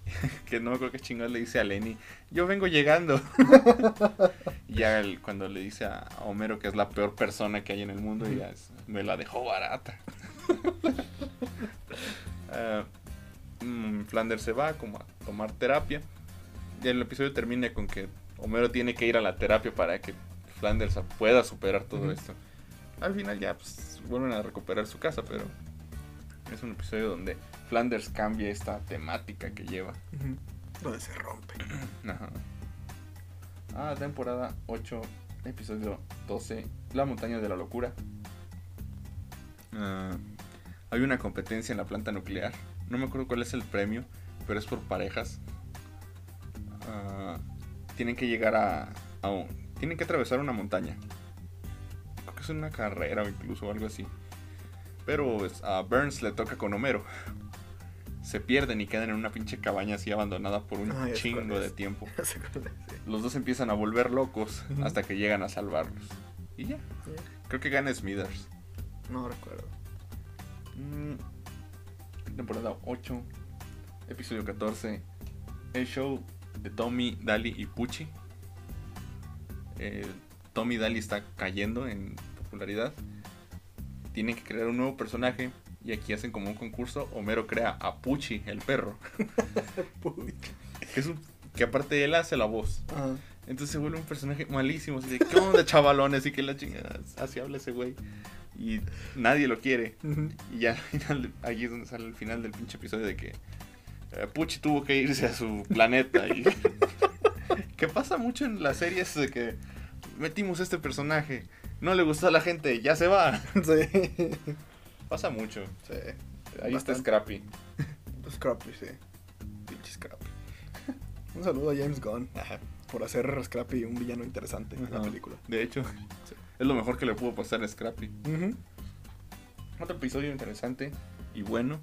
que no me acuerdo qué chingón le dice a Lenny. Yo vengo llegando. y ya el- cuando le dice a, Homero que es la peor persona que hay en el mundo, ya es- me la dejó barata. Mm, Flanders se va como a tomar terapia. El episodio termina con que Homero tiene que ir a la terapia para que Flanders pueda superar todo esto. Al final ya pues, vuelven a recuperar su casa, pero es un episodio donde Flanders cambia esta temática que lleva. Donde se rompe. Ajá. Ah, temporada 8, episodio 12, La montaña de la locura. Ah, hay una competencia en la planta nuclear. No me acuerdo cuál es el premio, pero es por parejas. Ah, tienen que llegar a, a un- Tienen que atravesar una montaña. Creo que es una carrera o incluso algo así. Pero es- a Burns le toca con Homero. Se pierden y quedan en una pinche cabaña así abandonada por un Ah, chingo de tiempo. Sí. Los dos empiezan a volver locos hasta que llegan a salvarlos. Y ya. Creo que gana Smithers. No recuerdo. Mm, temporada 8, Episodio 14. El show de Tommy, Daly y Pucci. Eh, Tommy y Daly está cayendo en popularidad. Tienen que crear un nuevo personaje. Y aquí hacen como un concurso. Homero crea a Pucci, el perro. que, es un- que aparte él hace la voz. Ajá. Entonces se vuelve un personaje malísimo. Así de, ¿qué onda, chavalones? Y que la chingada. Así habla ese güey. Y nadie lo quiere. Y ya al final, ahí es donde sale el final del pinche episodio de que eh, Pucci tuvo que irse a su planeta. Y que pasa mucho en las series de que metimos este personaje. No le gustó a la gente, ya se va. Sí. Pasa mucho. Sí. Ahí está. Scrappy. Scrappy, sí. Pinche Scrappy. Un saludo a James Gunn por hacer Scrappy un villano interesante en la Ajá. película. De hecho, es lo mejor que le pudo pasar a Scrappy. Otro episodio interesante y bueno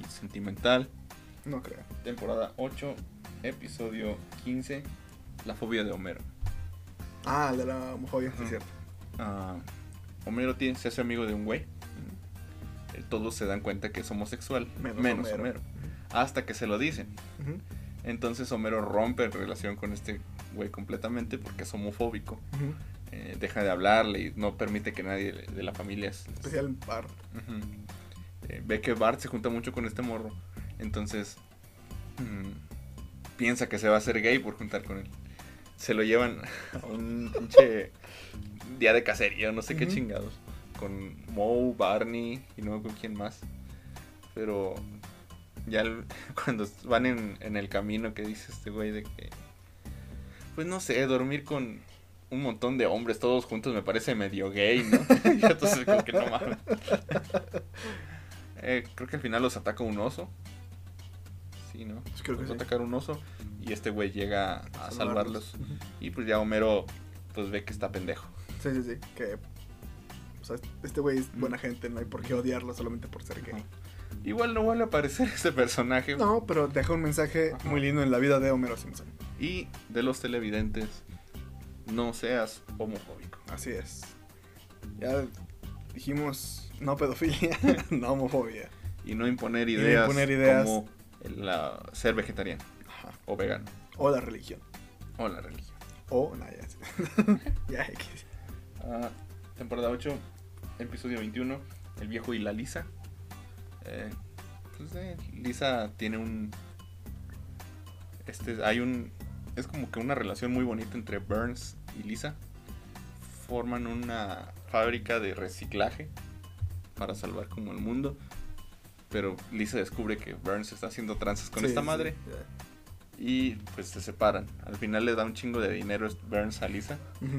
y sentimental. No creo. Temporada 8, episodio 15, La fobia de Homero. Ah, el de la homofobia, sí, es cierto. Ah, Homero tiene, se hace amigo de un güey. Eh, Todos se dan cuenta que es homosexual, Menos menos, Homero. Homero. Hasta que se lo dicen. Entonces Homero rompe relación con este güey completamente porque es homofóbico. Eh, deja de hablarle y no permite que nadie de la familia... s- Especial Bart. Eh, ve que Bart se junta mucho con este morro. Entonces mm, piensa que se va a hacer gay por juntar con él. Se lo llevan a un pinche día de cacería, no sé qué chingados. Con Moe, Barney y no con quién más. Pero ya el- cuando van en, en el camino que dice este güey de que... Pues no sé, dormir con un montón de hombres todos juntos me parece medio gay, ¿no? y entonces como que no mames. Eh, creo que al final los ataca un oso. Sí, ¿no? Pues creo que sí. atacar un oso y este güey llega a salvarlos. Y pues ya Homero pues ve que está pendejo. Sí, sí, sí. Que. O sea, este güey es buena gente, no hay por qué odiarlo solamente por ser gay. Igual no vuelve a aparecer ese personaje. No, pero deja un mensaje Ajá. muy lindo en la vida de Homero Simpson. Y de los televidentes, no seas homofóbico. Así es. Ya dijimos no pedofilia, no homofobia. Y no imponer no ideas, imponer ideas. como la, ser vegetariano Ajá. o vegano O la religión. o la religión. O nada, ya. ya. Ah, temporada 8, episodio 21, El viejo y la Lisa. Eh, pues, eh, Lisa tiene un... Este, hay un... Es como que una relación muy bonita entre Burns y Lisa. Forman una fábrica de reciclaje para salvar como el mundo. Pero Lisa descubre que Burns está haciendo tranzas con Sí, esta madre y pues se separan. Al final le da un chingo de dinero Burns a Lisa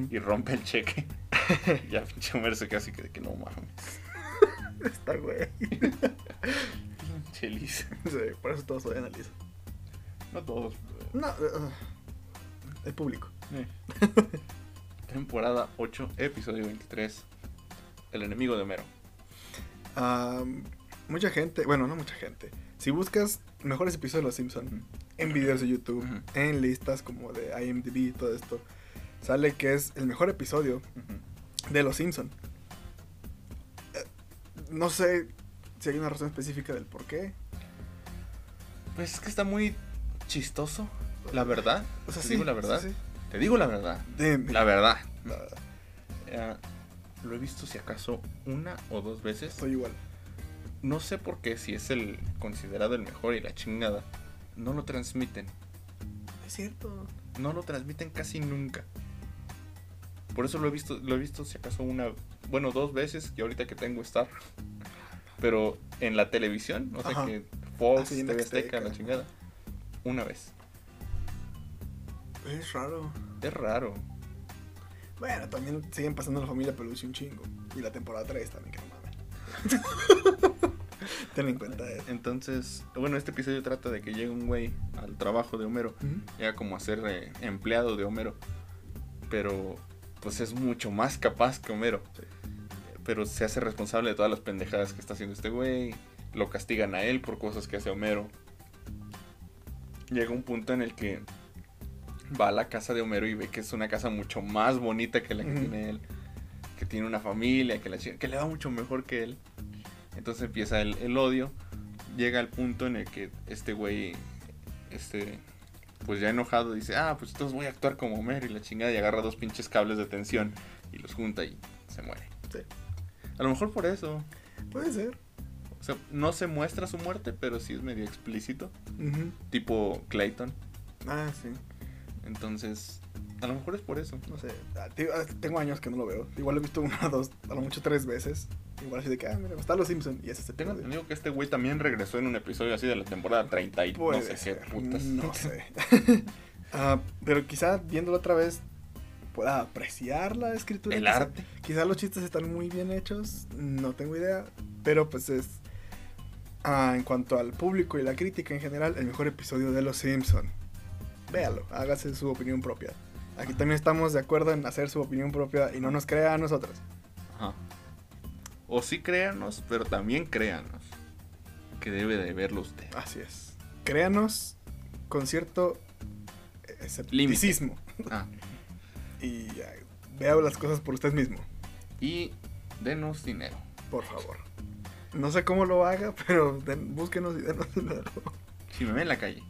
y rompe el cheque. ya pinche Homero se casi que de que no mames. Está güey. Pinche Lisa. Sí, por eso todos odian a Lisa. No todos. No, uh, el público. eh. Temporada 8, episodio 23. El enemigo de Homero. Mucha gente, bueno, no mucha gente. Si buscas mejores episodios de Los Simpson en videos de YouTube, en listas como de IMDb y todo esto, sale que es el mejor episodio de Los Simpson. Eh, no sé si hay una razón específica del por qué. Pues es que está muy chistoso. La verdad. O sea, Te sí, digo la verdad. sí, sí. Te digo la verdad. La verdad. La verdad, Eh, lo he visto si acaso una o dos veces. Estoy igual. No sé por qué, si es el considerado el mejor y la chingada. No lo transmiten. Es cierto. no lo transmiten casi nunca. Por eso lo he visto, lo he visto si acaso una, bueno, dos veces y ahorita que tengo Star. Pero en la televisión, o sea Ajá. que Fox, en TV Azteca, Azteca. la chingada. Una vez. Es raro. Es raro. Bueno, también siguen pasando la familia Peluche un chingo. Y la temporada 3 también, mames. Ten en cuenta eso. Entonces, bueno, este episodio trata de que llega un güey al trabajo de Homero. Ujú. Llega como a ser eh, empleado de Homero. Pero, pues es mucho más capaz que Homero. Sí. Pero se hace responsable de todas las pendejadas que está haciendo este güey. Lo castigan a él por cosas que hace Homero. Llega un punto en el que va a la casa de Homero y ve que es una casa mucho más bonita que la que tiene él. Que tiene una familia, que, la, que le va mucho mejor que él. Entonces empieza el, el odio. llega al punto en el que este güey, este, pues ya enojado, dice, ah, pues entonces voy a actuar como Homero y la chingada, y agarra dos pinches cables de tensión y los junta y se muere. Sí. A lo mejor por eso. Puede ser. O sea, no se muestra su muerte, pero sí es medio explícito. Tipo Clayton. Ah, sí. Entonces, a lo mejor es por eso. No sé. ah, ah, Tengo años que no lo veo. Igual lo he visto una, dos, a lo mucho tres veces. Igual así de que, ah, mira, está Los Simpson y ese es el Tengo entendido que este güey también regresó en un episodio así de la temporada 30 y no sé qué putas. No sé. Ah, pero quizá viéndolo otra vez pueda apreciar la escritura. El Quizá- arte. Quizá los chistes están muy bien hechos, no tengo idea, pero pues es ah, en cuanto al público y la crítica en general el mejor episodio de Los Simpson. Véalo, hágase su opinión propia. Aquí también estamos de acuerdo en hacer su opinión propia y no nos crea a nosotros. Ajá. O sí créanos, pero también créanos. Que debe de verlo usted. Así es. Créanos con cierto eh, escepticismo Ah, y ah, vea las cosas por usted mismo, y denos dinero. por favor. No sé cómo lo haga, pero den- búsquenos y denos dinero. Si me ve en la calle.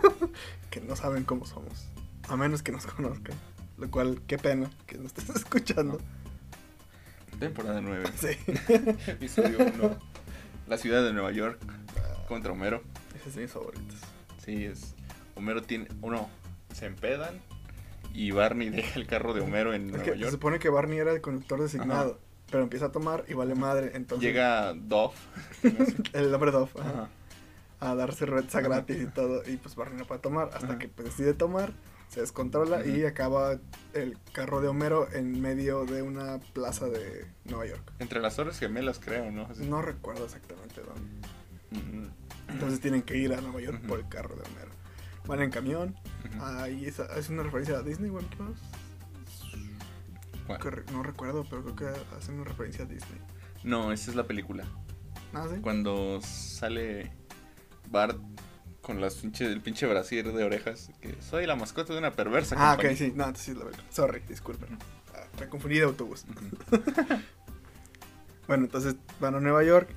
que no saben cómo somos. A menos que nos conozcan. Lo cual, qué pena que nos estés escuchando. Temporada 9. Sí. Episodio 1. La ciudad de Nueva York contra Homero. Ese es de mis favoritos. Sí, es. Homero tiene. Uno, se empedan. Y Barney deja el carro de Homero en Es Nueva que se York. supone que Barney era el conductor designado. Pero empieza a tomar y vale madre. Entonces Llega Dove. el hombre Dove ajá, Ajá. a dar cerveza gratis y todo. Y pues Barney no puede tomar. Hasta que pues, decide tomar. Se descontrola y acaba el carro de Homero en medio de una plaza de Nueva York. Entre las torres gemelas, creo, ¿no? Así- No recuerdo exactamente dónde. Entonces tienen que ir a Nueva York por el carro de Homero. Van en camión. Ahí es, es una referencia a Disney, re- no recuerdo, pero creo que hacen una referencia a Disney. no, esa es la película. ¿Ah, sí? Cuando sale Bart con las pinche, el pinche brasier de orejas. Que soy la mascota de una perversa. Ah, ok, compañía". sí. No, entonces sí es la verdad. Sorry, disculpen. Ah, me confundí de autobús. Bueno, entonces van a Nueva York.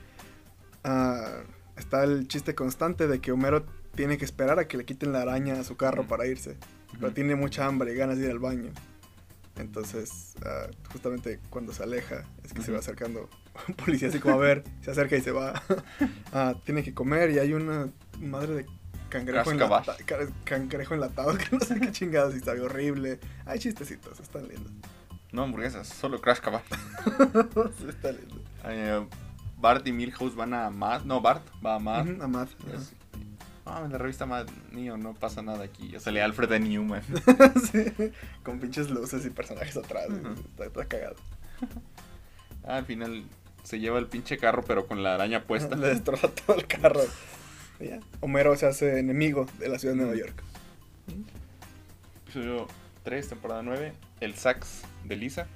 Ah, está el chiste constante de que Homero tiene que esperar a que le quiten la araña a su carro para irse. Pero tiene mucha hambre y ganas de ir al baño. Entonces, ah, justamente cuando se aleja, es que se va acercando un policía así como a ver, se acerca y se va. Tiene que comer y hay una madre de cangrejo, enlata- ca- cangrejo enlatado que no sé qué chingados y sabe horrible. Hay chistecitos, están lindos. No hamburguesas, solo Crash Cabal. Está lindo. Eh, Bart y Milhouse van a Mad. No, Bart va a Mad. Ujú, a Es- Ah, en la revista Mad, niño, no pasa nada aquí. Ya sale Alfred de Newman. Sí, con pinches luces y personajes atrás. Está, está cagado. Ah, al final se lleva el pinche carro, pero con la araña puesta. Le destroza todo el carro. Ya. Homero se hace enemigo de la ciudad de Nueva York. Episodio 3, temporada 9. El sax de Lisa.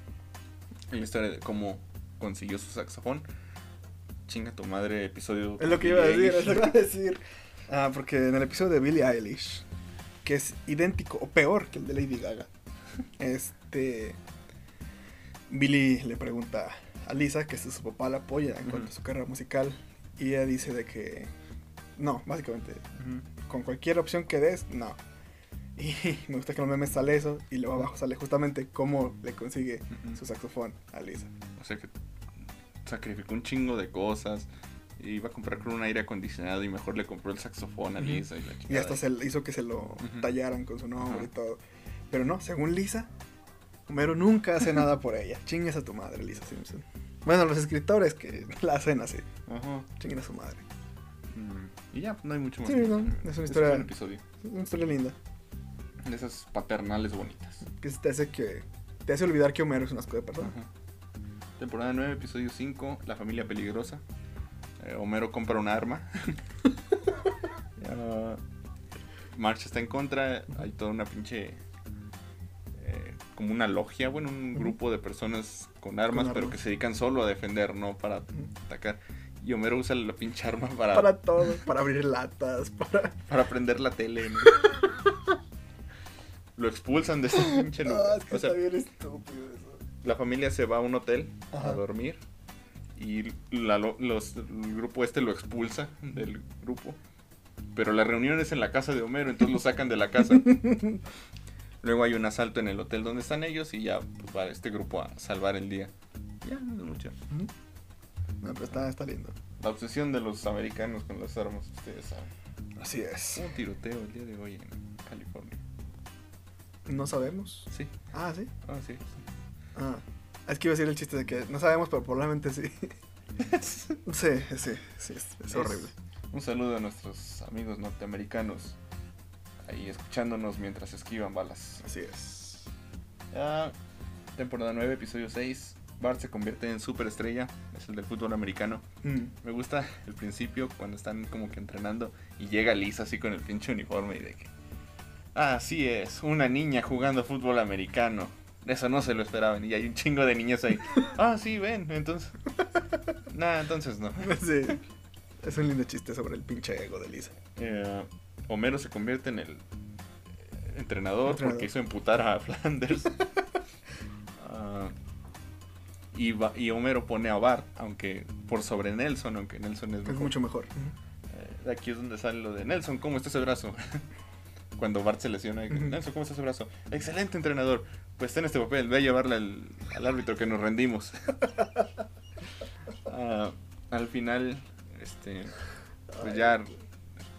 La historia de cómo consiguió su saxofón. Chinga tu madre, episodio. Es lo que iba a decir, es lo que iba a decir. Ah, porque en el episodio de Billie Eilish, que es idéntico o peor que el de Lady Gaga, este. Billy le pregunta a Lisa que si su papá la apoya en cuanto a su carrera musical. Y ella dice de que. No, básicamente, con cualquier opción que des, no. Y me gusta que en los memes sale eso. Y luego abajo sale justamente cómo le consigue su saxofón a Lisa. O sea que sacrificó un chingo de cosas. Iba a comprar con un aire acondicionado y mejor le compró el saxofón a. Lisa. Y, la Y hasta se hizo que se lo tallaran con su nombre y todo. Pero no, según Lisa, Homero nunca hace nada por ella. Chingues a tu madre, Lisa Simpson. Bueno, los escritores que la hacen así. Ajá. Chinguen a su madre. Mm, Y ya, no hay mucho más. Sí, no, es una historia- fue el episodio. Una historia linda. De esas paternales bonitas. Que te hace que. Te hace olvidar que Homero es un asco de persona. Ajá. Temporada 9, episodio 5, La familia peligrosa. Eh, Homero compra un arma. Ah, March está en contra. Hay toda una pinche. eh, como una logia, bueno, un grupo de personas con armas, Con pero que se dedican solo a defender, no para atacar. Y Homero usa la pinche arma para, Para todo, para abrir latas, para. para prender la tele. ¿no? Lo expulsan de ese pinche lugar. Ah, es que O sea, está bien estúpido eso. la familia se va a un hotel Ajá. a dormir y la- lo- los, el grupo este lo expulsa del grupo. Pero la reunión es en la casa de Homero, entonces lo sacan de la casa. Luego hay un asalto en el hotel donde están ellos y ya pues, va este grupo a salvar el día. Ya, no es mucho. No, pero está, está lindo. La obsesión de los americanos con las armas, ustedes saben. Así es. Un tiroteo el día de hoy en California. No sabemos. Sí, Ah, sí. ah, sí. Ah. Es que iba a decir el chiste de que no sabemos, pero probablemente sí. sí. Sí, sí, sí, es, es horrible. Un saludo a nuestros amigos norteamericanos ahí escuchándonos mientras esquivan balas. Así es. Ya, temporada 9, episodio 6. Bart se convierte en superestrella, es el del fútbol americano. Mm. Me gusta el principio cuando están como que entrenando y llega Lisa así con el pinche uniforme y de que... "Ah, Así es, una niña jugando fútbol americano. Eso no se lo esperaban y hay un chingo de niñas ahí. Ah, sí, ven, entonces... Nah, entonces no. Sí. Es un lindo chiste sobre el pinche ego de Lisa. Eh, Homero se convierte en el eh, entrenador, Entrenador. porque hizo emputar a Flanders. Ah, y, va- y Homero pone a Bart, aunque por sobre Nelson, aunque Nelson es Es mejor. mucho mejor. Eh, aquí es donde sale lo de Nelson, ¿cómo está ese brazo? Cuando Bart se lesiona, Ujú. Nelson, ¿cómo está ese brazo? Excelente entrenador. Pues está en este papel, ve a llevarle al, al árbitro que nos rendimos. Ah, al final, este, pues ya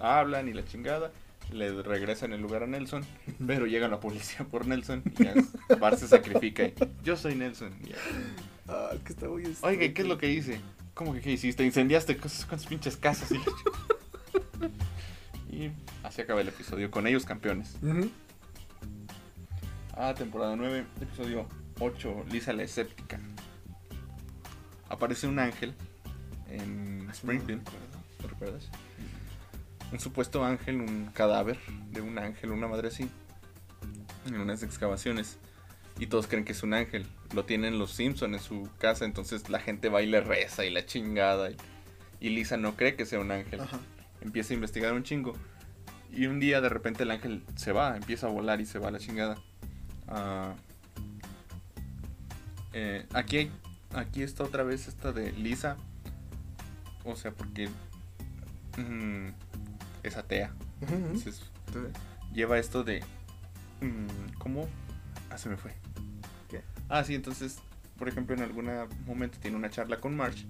hablan y la chingada. Le regresan el lugar a Nelson, pero llega la policía por Nelson y ya Bart se sacrifica. y, Yo soy Nelson. y ya. Ah, que está muy Oiga, ¿qué es lo que hice? ¿Cómo que qué hiciste? Incendiaste con con sus pinches casas. Y, y así acaba el episodio, con ellos campeones. Ah, temporada 9, episodio 8, Lisa la escéptica. Aparece un ángel en Springfield, ¿lo recuerdas? Un supuesto ángel, un cadáver de un ángel, una madre así, en unas excavaciones. Y todos creen que es un ángel. Lo tienen los Simpson en su casa, entonces la gente va y le reza y la chingada. Y, y Lisa no cree que sea un ángel. Ajá. Empieza a investigar un chingo. Y un día de repente el ángel se va, empieza a volar y se va a la chingada. Ah, eh, aquí, aquí está otra vez esta de Lisa. O sea, porque mm, es atea. Entonces lleva esto de... mm, ¿Cómo? Ah, se me fue. ¿Qué? Ah, sí, entonces, por ejemplo, en algún momento tiene una charla con Marge.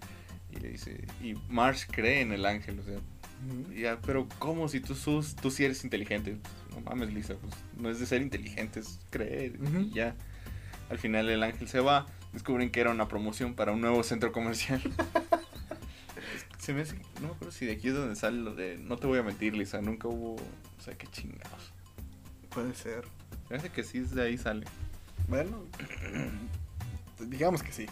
Y le dice... Y Marge cree en el ángel, o sea... Ya, pero ¿cómo si tú, sus, tú sí eres inteligente? Pues, no mames, Lisa, pues no es de ser inteligente, es creer. Y ya, al final el ángel se va, descubren que era una promoción para un nuevo centro comercial. se me hace, no me acuerdo si de aquí es donde sale lo de, no te voy a mentir, Lisa, nunca hubo, o sea, qué chingados. Puede ser. Hace que sí, de ahí sale. Bueno, digamos que sí.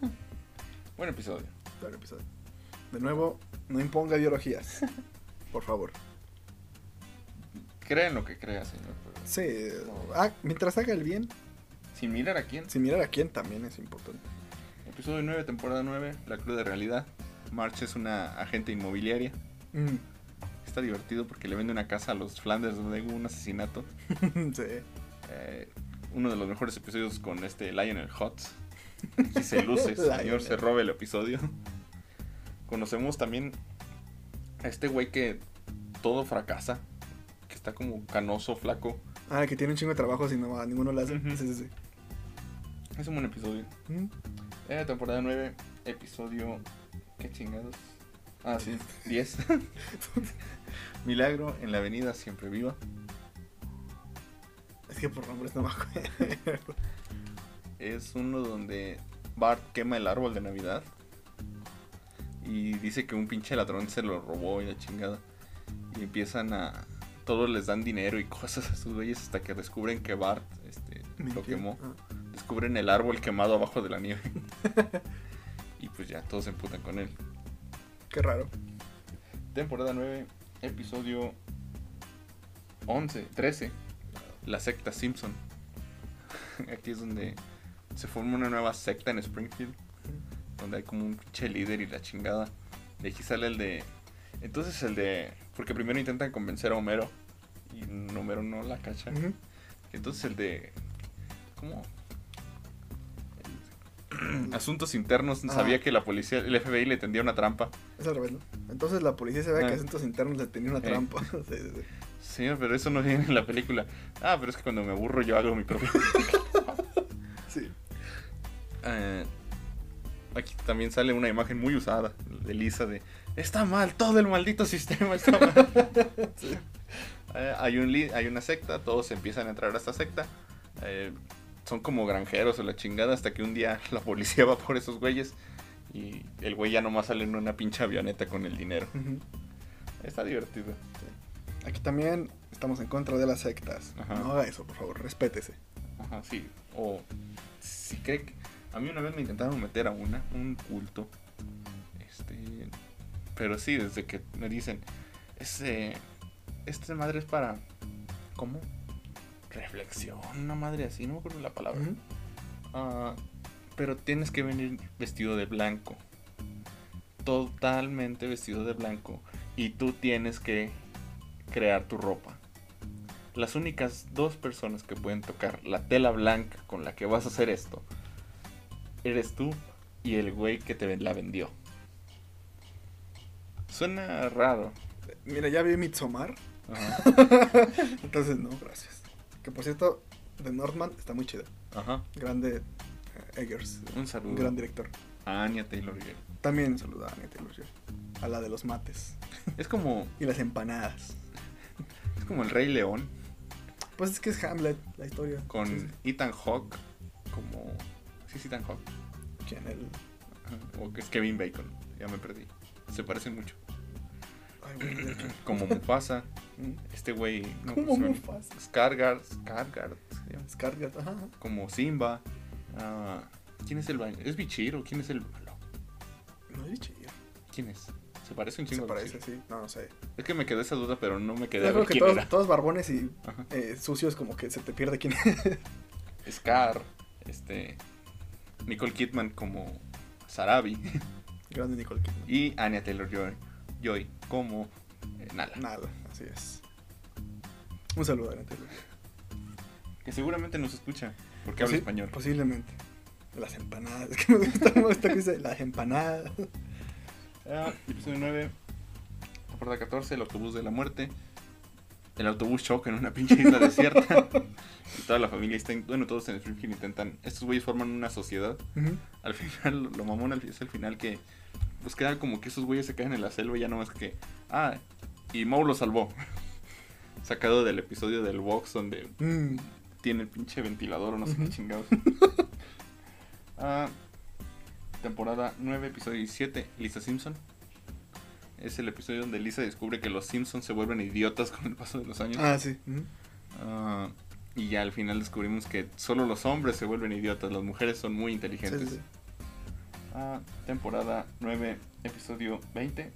Buen episodio. Buen episodio. De nuevo, no imponga ideologías. Por favor. Crea en lo que crea, señor. pero Sí. ah, mientras haga el bien, Sin mirar a quién. sin mirar a quién también es importante. Episodio 9, temporada 9, La cruda realidad. March es una agente inmobiliaria. Mm. Está divertido porque le vende una casa a los Flanders donde hubo un asesinato. sí. Eh, uno de los mejores episodios con este Lionel Hutz. Si se luce, señor, se roba el episodio. Conocemos también a este güey que todo fracasa. Que está como canoso, flaco. Ah, que tiene un chingo de trabajo y no, a ninguno lo hace. Ujú. Sí, sí, sí. Es un buen episodio. Mm. Eh, temporada 9, episodio. ¿Qué chingados? Ah, sí, 10. Milagro en la avenida Siempre Viva. Es que por nombres no me acuerdo. Es uno donde Bart quema el árbol de Navidad. Y dice que un pinche ladrón se lo robó y la chingada. Y empiezan a. Todos les dan dinero y cosas a sus güeyes hasta que descubren que Bart este, lo quemó. Ah. Descubren el árbol quemado abajo de la nieve. y pues ya todos se emputan con él. Qué raro. Temporada 9, episodio 11, 13. La secta Simpson. Aquí es donde se forma una nueva secta en Springfield. Donde hay como un pinche líder y la chingada. De aquí sale el de. Entonces el de. Porque primero intentan convencer a Homero. Y Homero no la cacha. Entonces el de. ¿Cómo? Asuntos internos Ah. sabía que la policía, el FBI le tendía una trampa. Es al revés, ¿no? Entonces la policía ve que Ah. asuntos internos le tenía una Eh. trampa. Sí, sí, sí. Señor, pero eso no viene en la película. Ah, pero es que cuando me aburro yo hago mi propio. Sí. Eh, aquí también sale una imagen muy usada de Lisa de está mal, todo el maldito sistema está mal. Eh, hay, un hay una secta, todos empiezan a entrar a esta secta. eh, son como granjeros o la chingada hasta que un día la policía va por esos güeyes y el güey ya nomás sale en una pinche avioneta con el dinero. Está divertido. Aquí también estamos en contra de las sectas. Ajá. No haga eso, por favor, respétese. Ajá, sí. O si cree que... A mí una vez me intentaron meter a una, un culto. Este... Pero sí, desde que me dicen, ese... Esta madre es para... ¿Cómo? Reflexión, una madre así, no me acuerdo la palabra. Ah, pero tienes que venir vestido de blanco. Totalmente vestido de blanco. Y tú tienes que crear tu ropa. Las únicas dos personas que pueden tocar la tela blanca con la que vas a hacer esto eres tú y el güey que te la vendió. Suena raro. Mira, ya vi Midsommar. Ajá. Entonces, no, gracias. Que por cierto, The Northman está muy chido. Ajá. Grande eh, Eggers. Un saludo. Un gran director. a Anya Taylor Joy. También saluda a Anya Taylor-Joy. A la de los mates. Es como, Y las empanadas. Es como el Rey León Pues es que es Hamlet, la historia. con Sí, sí. Ethan Hawke como... Sí, sí, Ethan Hawke. ¿Quién? El... O que es Kevin Bacon. Ya me perdí. Se parecen mucho. Como Mufasa. Este güey... no, ¿Cómo pues, Mufasa? Skargard. Skargard. se llama. Skarsgård, ajá. Como Simba. Ah, ¿Quién es el baño? ¿Es Bichir o quién es el? No es chido. ¿Quién es? Se parece un Se chingo. a parece, sí. No, no sé. Es que me quedó esa duda, pero no me quedé Yo creo que todos, barbones y eh, sucios, como que se te pierde quién es. Scar. Este... Nicole Kidman como Sarabi. Grande Nicole Kidman. Y Anya Taylor-Joy Joy como eh, Nala. Nada, así es. Un saludo a Anya Taylor. Que seguramente nos escucha. Porque habla Posi- español. Posiblemente. Las empanadas. Es que me gusta, me gusta que dice las empanadas. Ah, episodio 9. Temporada 14. El autobús de la muerte. El autobús choca en una pinche isla desierta. y toda la familia está. Bueno, todos en Springfield intentan. Estos güeyes forman una sociedad. Al final, lo mamón es el final que. Pues queda como que esos güeyes se quedan en la selva y ya no más que. Ah, y Moe lo salvó. Sacado del episodio del Vox donde Mm. tiene el pinche ventilador o no sé qué chingados. Ah, temporada 9, episodio 17, Lisa Simpson. Es el episodio donde Lisa descubre que los Simpsons se vuelven idiotas con el paso de los años. Ah, sí. Ah, y ya al final descubrimos que solo los hombres se vuelven idiotas, las mujeres son muy inteligentes. sí, sí. Ah, temporada 9, episodio 20,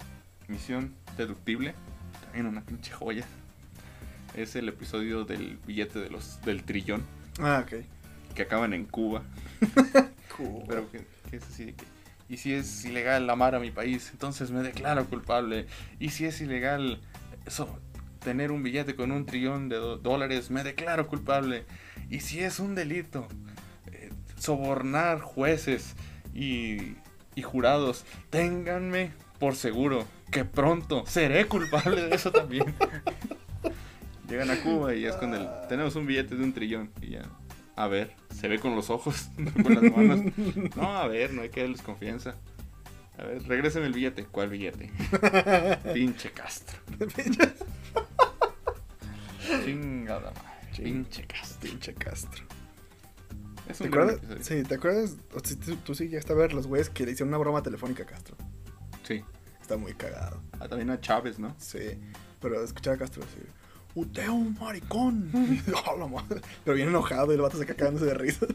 Misión Deductible. También una pinche joya. Es el episodio del billete de los, del trillón Ah, ok. que acaban en Cuba. Cool. Pero que, Y si es ilegal amar a mi país, entonces me declaro culpable. Y si es ilegal eso, tener un billete con un trillón de dólares, me declaro culpable. Y si es un delito eh, sobornar jueces y, y jurados, ténganme por seguro que pronto seré culpable de eso también. Llegan a Cuba y es con. Tenemos un billete de un trillón. Y ya. A ver, se ve con los ojos, no con las manos. No, a ver, no hay que darles confianza. A ver, regresen el billete. ¿Cuál billete? Pinche Castro. Chingada madre. Pinche Castro. Pinche Castro. Es ¿Te un acuerdas? episodio. Sí, ¿te acuerdas? Tú, tú sí llegaste a ver los güeyes que le hicieron una broma telefónica a Castro. Sí. Está muy cagado. Ah, también a Chávez, ¿no? Sí. Pero escuchaba a Castro así. Usted es un maricón. Oh, la madre. Pero bien enojado y el vato se queda cagándose de risa.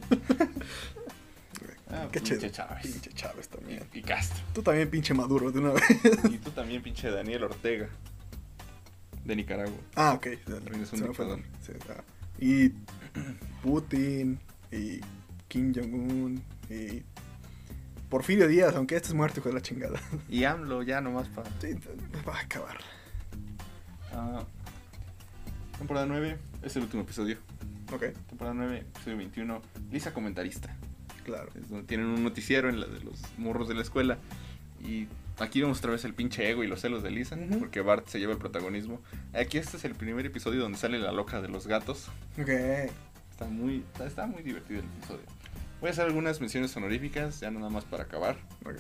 Ah, Qué pinche. Chávez. Pinche Chávez también. Y, y Castro. Tú también, pinche Maduro, de una vez. Y tú también, pinche Daniel Ortega. De Nicaragua. Ah, ok. También es un dictador. Sí, ah. Y Putin, y Kim Jong-un, y Porfirio Díaz, aunque este es muerto con la chingada. Y AMLO ya nomás para. Sí, va a acabar. Ah, temporada 9 es el último episodio. Ok. Temporada 9, episodio 21. Lisa comentarista. Claro. Es donde tienen un noticiero en la de los morros de la escuela. Y aquí vemos otra vez el pinche ego y los celos de Lisa, Ujú. porque Bart se lleva el protagonismo. Aquí este es el primer episodio donde sale la loca de los gatos. Ok. Está muy, está, está muy divertido el episodio. Voy a hacer algunas menciones honoríficas, ya nada más para acabar. Ok.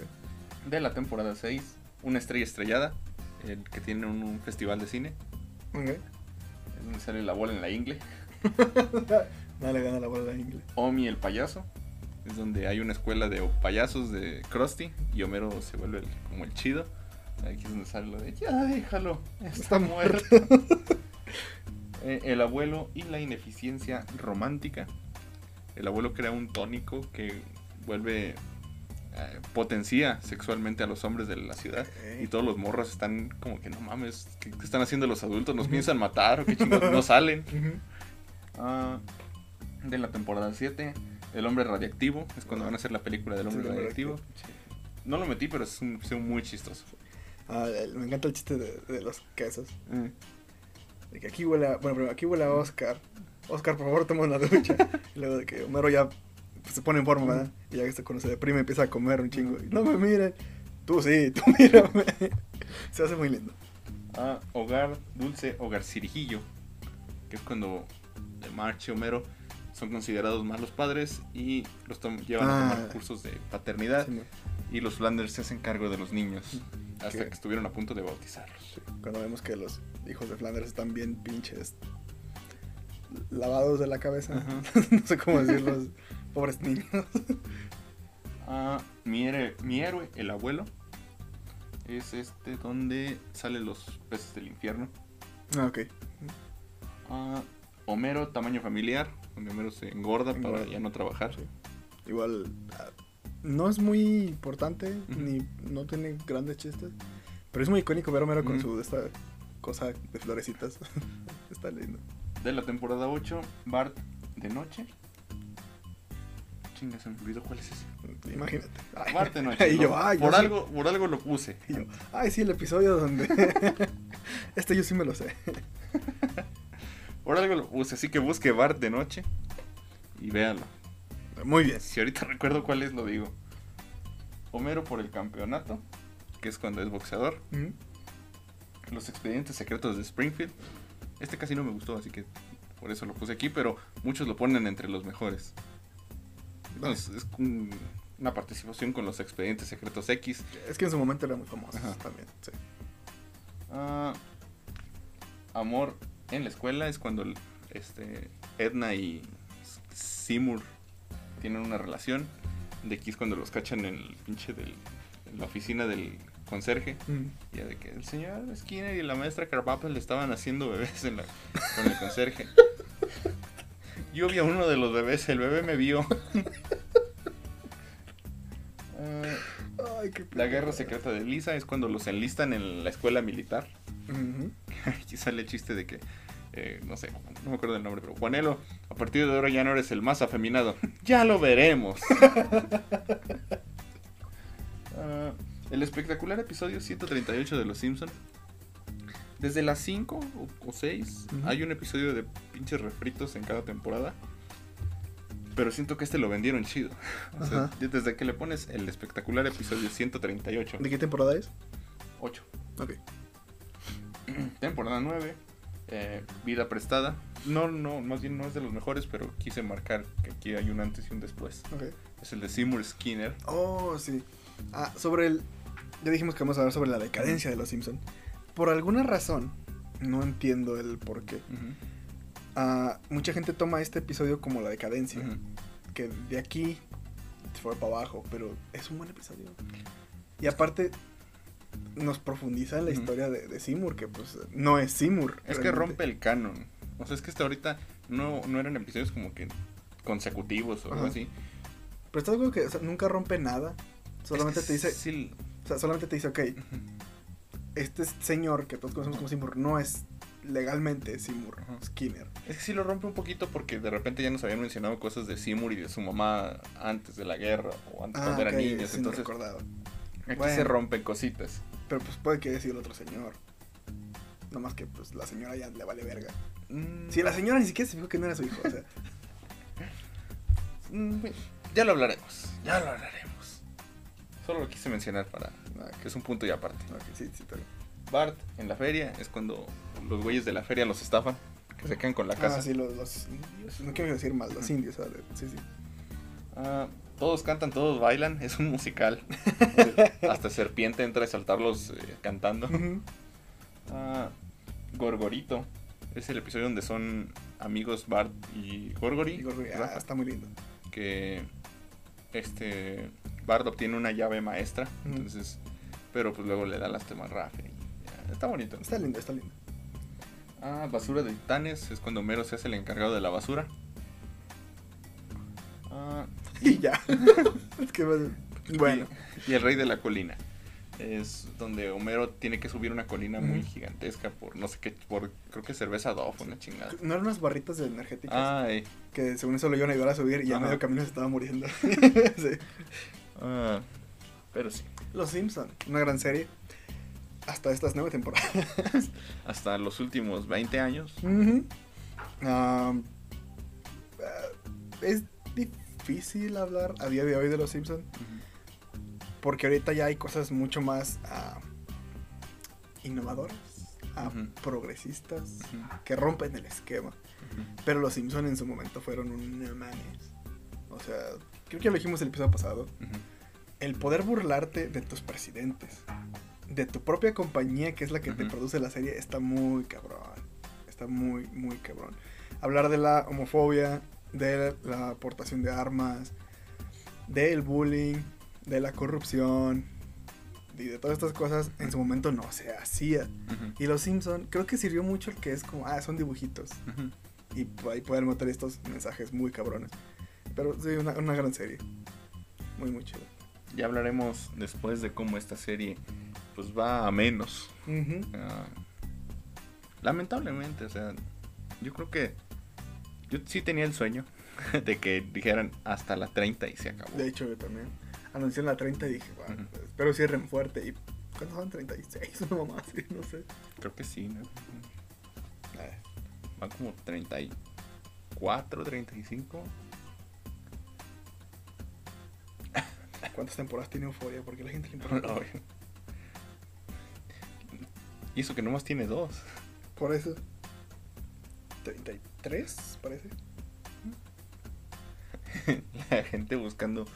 De la temporada 6, Una estrella estrellada, el que tiene un, un festival de cine, Ok. Es donde sale la bola en la ingle. Dale, gana la bola de inglés. Omi el payaso, es donde hay una escuela de payasos de Krusty y Homero se vuelve el- como el chido. Aquí es donde sale lo de ya déjalo, está, Está muerto. Eh, el abuelo y la ineficiencia romántica. El abuelo crea un tónico que vuelve eh, potencia sexualmente a los hombres de la ciudad. Y todos los morros están como que no mames, ¿qué, qué están haciendo los adultos? ¿Nos piensan matar o qué chingados? No salen. Ah, de la temporada 7, El hombre radiactivo. Es cuando van a hacer la película del hombre Sí, radiactivo. No lo metí, pero es un episodio muy chistoso. Ah, me encanta el chiste de, de los quesos. Mm. De que aquí huele a, bueno, aquí huele a Oscar. Oscar, por favor, toma una ducha. y luego de que Homero ya pues, se pone en forma, ¿verdad? Y ya que cuando se deprime empieza a comer un chingo. Y, no me miren. Tú sí, tú mírame. se hace muy lindo. Ah, hogar dulce, hogar cirijillo. Que es cuando March y Homero son considerados malos padres y los llevan a Ah. tomar cursos de paternidad. Sí. Y los Flanders se hacen cargo de los niños. Hasta ¿Qué? que estuvieron a punto de bautizarlos. Sí, Cuando vemos que los hijos de Flanders están bien pinches lavados de la cabeza. No sé cómo decirlos. Pobres niños. Ah, mi, héroe, mi héroe, el abuelo, es este donde salen los peces del infierno. Ah, ok. Ah, Homero, tamaño familiar, donde Homero se engorda para ya no trabajar. Sí. Igual ah, no es muy importante, ni no tiene grandes chistes, pero es muy icónico ver a Homero con su esta cosa de florecitas. Está lindo. De la temporada 8, Bart de noche. Chinga, se me olvidó cuál es ese. Imagínate. Ay, Bart de noche. y ¿no? yo, ay, yo por, sí. algo, por algo lo puse. Y yo, ay, sí, el episodio donde este yo sí me lo sé. Por algo lo puse. Así que busque Bart de noche y véanlo. Muy bien. Si ahorita recuerdo cuál es, lo digo. Homero por el campeonato, que es cuando es boxeador. Los expedientes secretos de Springfield. Este casi no me gustó, así que por eso lo puse aquí, pero muchos lo ponen entre los mejores. Es, es un- una participación con los expedientes secretos X. Es que en su momento era muy famoso también. Sí. Ah, amor en la escuela es cuando este, Edna y Seymour tienen una relación. De aquí es cuando los cachan en el pinche del, en la oficina del conserje. Ujú. Ya de que el señor Skinner y la maestra Carpapa le estaban haciendo bebés en la- con el conserje. Yo vi a uno de los bebés, el bebé me vio. Ay, qué la guerra secreta de Lisa es cuando los enlistan en la escuela militar. Ujú. Aquí sale el chiste de que, eh, no sé, no me acuerdo del nombre, pero Juanelo, a partir de ahora ya no eres el más afeminado. Ya lo veremos. Ah, el espectacular episodio 138 de Los Simpson. Desde las 5 o, 6 Ujú. hay un episodio de pinches refritos en cada temporada. Pero siento que este lo vendieron chido. O sea, desde que le pones el espectacular episodio 138. ¿De qué temporada es? 8. Ok. Temporada 9. eh, vida prestada. No, no, más bien no es de los mejores, pero quise marcar que aquí hay un antes y un después. Ok. Es el de Seymour Skinner. Oh, sí. Ah, sobre el. Ya dijimos que vamos a hablar sobre la decadencia de los Simpson. Por alguna razón, no entiendo el por qué. ah, mucha gente toma este episodio como la decadencia. Que de aquí fue para abajo, pero es un buen episodio. Y aparte, nos profundiza en la historia de, de Seymour, que pues no es Seymour. Es que rompe el canon. O sea, es que hasta ahorita no, no eran episodios como que consecutivos o algo así. Pero está algo que o sea, nunca rompe nada. Solamente Es te dice, sí, o sea, solamente te dice, ok. Este señor que todos conocemos como Seymour no es legalmente Seymour. Skinner. Es que sí lo rompe un poquito porque de repente ya nos habían mencionado cosas de Seymour y de su mamá antes de la guerra o antes cuando eran Ah, ok, niños. entonces recordaba. aquí Bueno. se rompen cositas. Pero pues puede que haya sido el otro señor. No más que pues la señora ya le vale verga. Mm, Si la señora ni siquiera se fijó que no era su hijo, o sea. mm, ya lo hablaremos, ya lo hablaremos. Solo lo quise mencionar para que es un punto y aparte. Ok, sí, sí. Bart en la feria es cuando los güeyes de la feria los estafan, que se quedan con la casa. Ah, sí, los, los indios. No quiero decir mal, los indios, ¿sabes? Sí, sí. Ah, todos cantan, todos bailan, es un musical. Hasta Serpiente entra a saltarlos eh, cantando. Ah, Gorgorito es el episodio donde son amigos Bart y Gorgori. Y ah, está muy lindo. que este Bart obtiene una llave maestra, entonces, pero pues luego le da Rafa. y ya, está bonito. Está lindo, está lindo. Ah, basura de titanes es cuando Homero se hace el encargado de la basura. Ah, Y ya. es que, bueno. Y, y el rey de la colina. Es donde Homero tiene que subir una colina muy gigantesca por no sé qué, por creo que cerveza Dove, una chingada. No eran unas barritas de energéticas Ay, que según eso lo iban a ayudar a subir y a medio camino se estaba muriendo. sí. Ah, pero sí. Los Simpson, una gran serie. Hasta estas nueve temporadas. Hasta los últimos 20 años. Eh, es difícil hablar a día de hoy de los Simpson porque ahorita ya hay cosas mucho más ah, innovadoras, ah, progresistas, que rompen el esquema. Pero los Simpson en su momento fueron un no mames. O sea, creo que ya lo dijimos el episodio pasado. El poder burlarte de tus presidentes, de tu propia compañía, que es la que te produce la serie, está muy cabrón. Está muy, muy cabrón. Hablar de la homofobia, de la aportación de armas, del bullying, de la corrupción y de todas estas cosas, en su momento no se hacía. Y los Simpson creo que sirvió mucho el que es como, ah, son dibujitos. Y ahí poder meter estos mensajes muy cabrones. Pero sí, una, una gran serie. Muy, muy chido. Ya hablaremos después de cómo esta serie pues va a menos. Lamentablemente, o sea, yo creo que yo sí tenía el sueño de que dijeran hasta la 30 y se acabó. De hecho, yo también. Anuncié en la 30 y dije, bueno, Ujú. espero cierren fuerte. ¿Y cuántos son? 36, una mamá así, no sé. Creo que sí, ¿no? Eh, Van como 34, 35. ¿Cuántas temporadas tiene Euforia? Porque la gente le importa. Ay. y eso que nomás tiene dos. Por eso. 33, parece. La gente buscando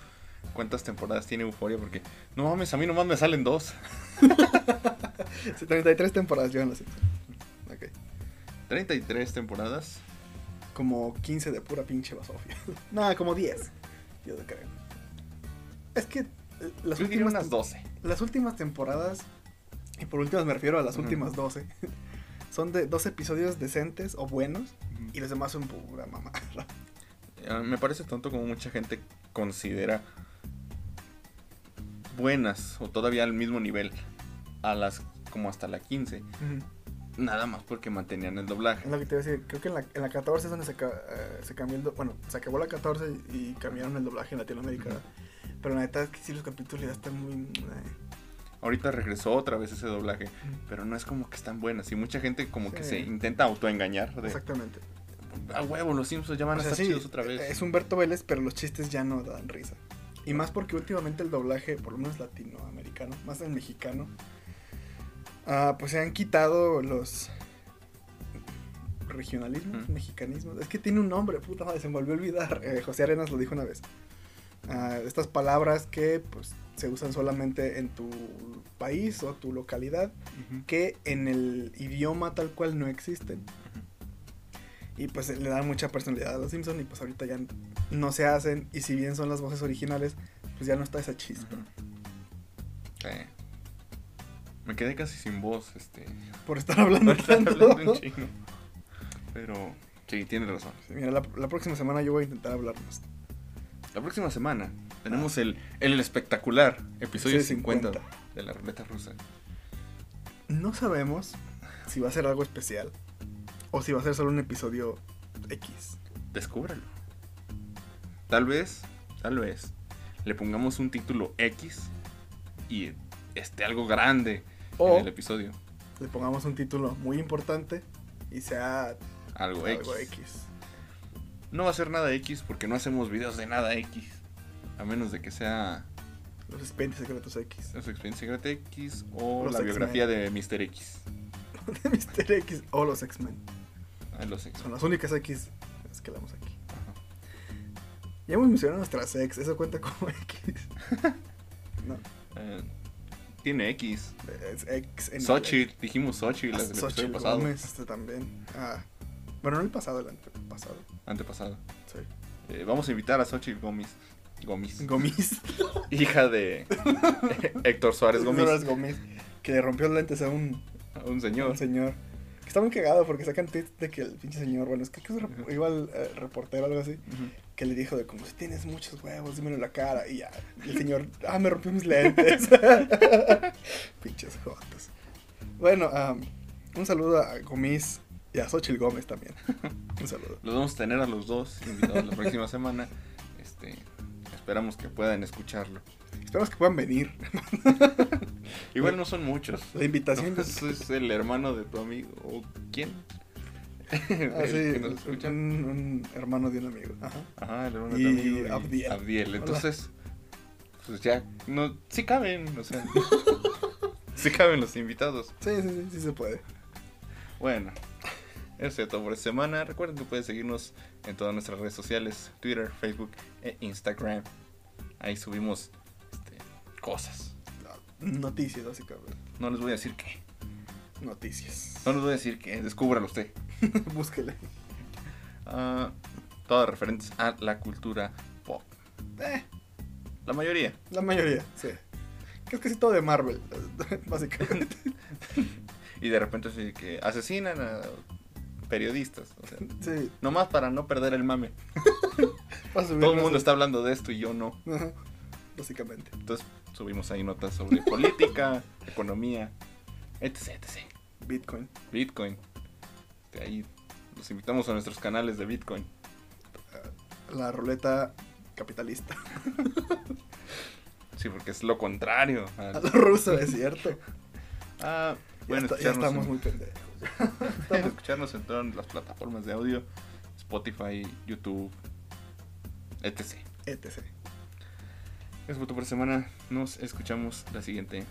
cuántas temporadas tiene Euforia porque no mames, a mí nomás me salen dos. Sí, 33 temporadas llevan Simpsons. Ok. 33 temporadas. Como 15 de pura pinche basofia. Nada, como 10. Yo creo. Es que eh, las Yo últimas, unas 12. las últimas temporadas, y por últimas me refiero a las últimas 12, son de dos episodios decentes o buenos y los demás son pura mamá. Ah, Me parece tonto como mucha gente considera buenas o todavía al mismo nivel a las como hasta la 15. Nada más porque mantenían el doblaje. Es lo que te iba a decir, creo que en la, en la 14 es donde se, eh, se cambió el... Bueno, se acabó la 14 y cambiaron el doblaje en Latinoamérica. Ujú. Pero la neta es que sí, los capítulos ya están muy... eh, Ahorita regresó otra vez ese doblaje, pero no es como que están buenas. Y mucha gente como que se intenta autoengañar. De, Exactamente. a huevo, los Simpsons ya van O a estar sí, chidos otra vez. Es Humberto Vélez, pero los chistes ya no dan risa. Y más porque últimamente el doblaje, por lo menos latinoamericano, más el mexicano, ah, pues se han quitado los regionalismos, mexicanismos. Es que tiene un nombre, puta madre, se me volvió a olvidar. Eh, José Arenas lo dijo una vez. Ah, estas palabras que pues se usan solamente en tu país o tu localidad que en el idioma tal cual no existen. Y pues le dan mucha personalidad a los Simpsons y pues ahorita ya no se hacen. Y si bien son las voces originales, pues ya no está esa chispa. Sí. Me quedé casi sin voz, este. Por estar hablando Por estar tanto. hablando un chingo. Pero sí, tienes razón. Sí, Mira, la, la próxima semana yo voy a intentar hablar más. La próxima semana tenemos el, el espectacular episodio Episodio 50, 50. de la ruleta rusa. No sabemos si va a ser algo especial o si va a ser solo un episodio X. Descúbrelo. Tal vez, tal vez, le pongamos un título X y esté algo grande O en el episodio. le pongamos un título muy importante y sea Algo X. algo X. No va a ser nada X porque no hacemos videos de nada X. A menos de que sea Los expedientes secretos X. Los expedientes secretos X o Los la biografía de Mr. X. de Mr. X o los X-Men. Ah, los X. Son las únicas X las que damos aquí. Ajá. Ya hemos mencionado nuestras ex, eso cuenta como X. no, Eh, tiene X. es X en Xochitl, dijimos Xochitl Ah, el Xochitl pasado. Gómez, este también. Ah, bueno, no el pasado, el antepasado. Antepasado. Sí. Eh, vamos a invitar a Xochitl Gómez. Gómez. Gomis. hija de Héctor Suárez Gómez. Gómez. Gómez. Que le rompió los lentes a un, Un a señor. un señor. Que está muy cagado porque sacan tweets de que el pinche señor, bueno, es que, que es rep- igual eh, reportero o algo así, que le dijo de como si tienes muchos huevos, dímelo en la cara. Y ya, y el señor, ah, me rompió mis lentes. Pinches jotas. Bueno, am, un saludo a Gomis y a Xochitl Gómez también. Un saludo. Los vamos a tener a los dos invitados la próxima semana. Este, esperamos que puedan escucharlo. Esperamos que puedan venir. Igual no son muchos. La invitación. No, es, es el hermano de tu amigo. ¿O quién? Ah, sí, un, un hermano de un amigo. Ajá. Ajá, el hermano Y de tu amigo. y Abdiel. Abdiel. Entonces, pues ya, no, sí caben, o sea. sí caben los invitados. Sí, sí, sí, sí se puede. Bueno, eso es todo por esta semana. Recuerden que pueden seguirnos en todas nuestras redes sociales: Twitter, Facebook e Instagram. Ahí subimos este, cosas. Noticias, básicamente. No les voy a decir qué. Noticias. No les voy a decir qué. Descúbralo usted. Búsquele. Ah, todas referentes a la cultura pop. Eh, La mayoría. la mayoría, sí. Que es casi todo de Marvel, básicamente. Y de repente así que asesinan a periodistas. O sea, Sí. nomás para no perder el mame. Todo el mundo está hablando de esto y yo no. Ajá, Básicamente. Entonces subimos ahí notas sobre política, economía, etc, etc. Bitcoin. Bitcoin. De ahí los invitamos a nuestros canales de Bitcoin. La ruleta capitalista. Sí, porque es lo contrario. A lo ruso, es cierto. Ah, Ya, bueno, está- ya estamos en, muy pendejos. pueden escucharnos en todas las plataformas de audio, Spotify, YouTube, etc. etc. Eso fue todo por semana. Nos escuchamos la siguiente.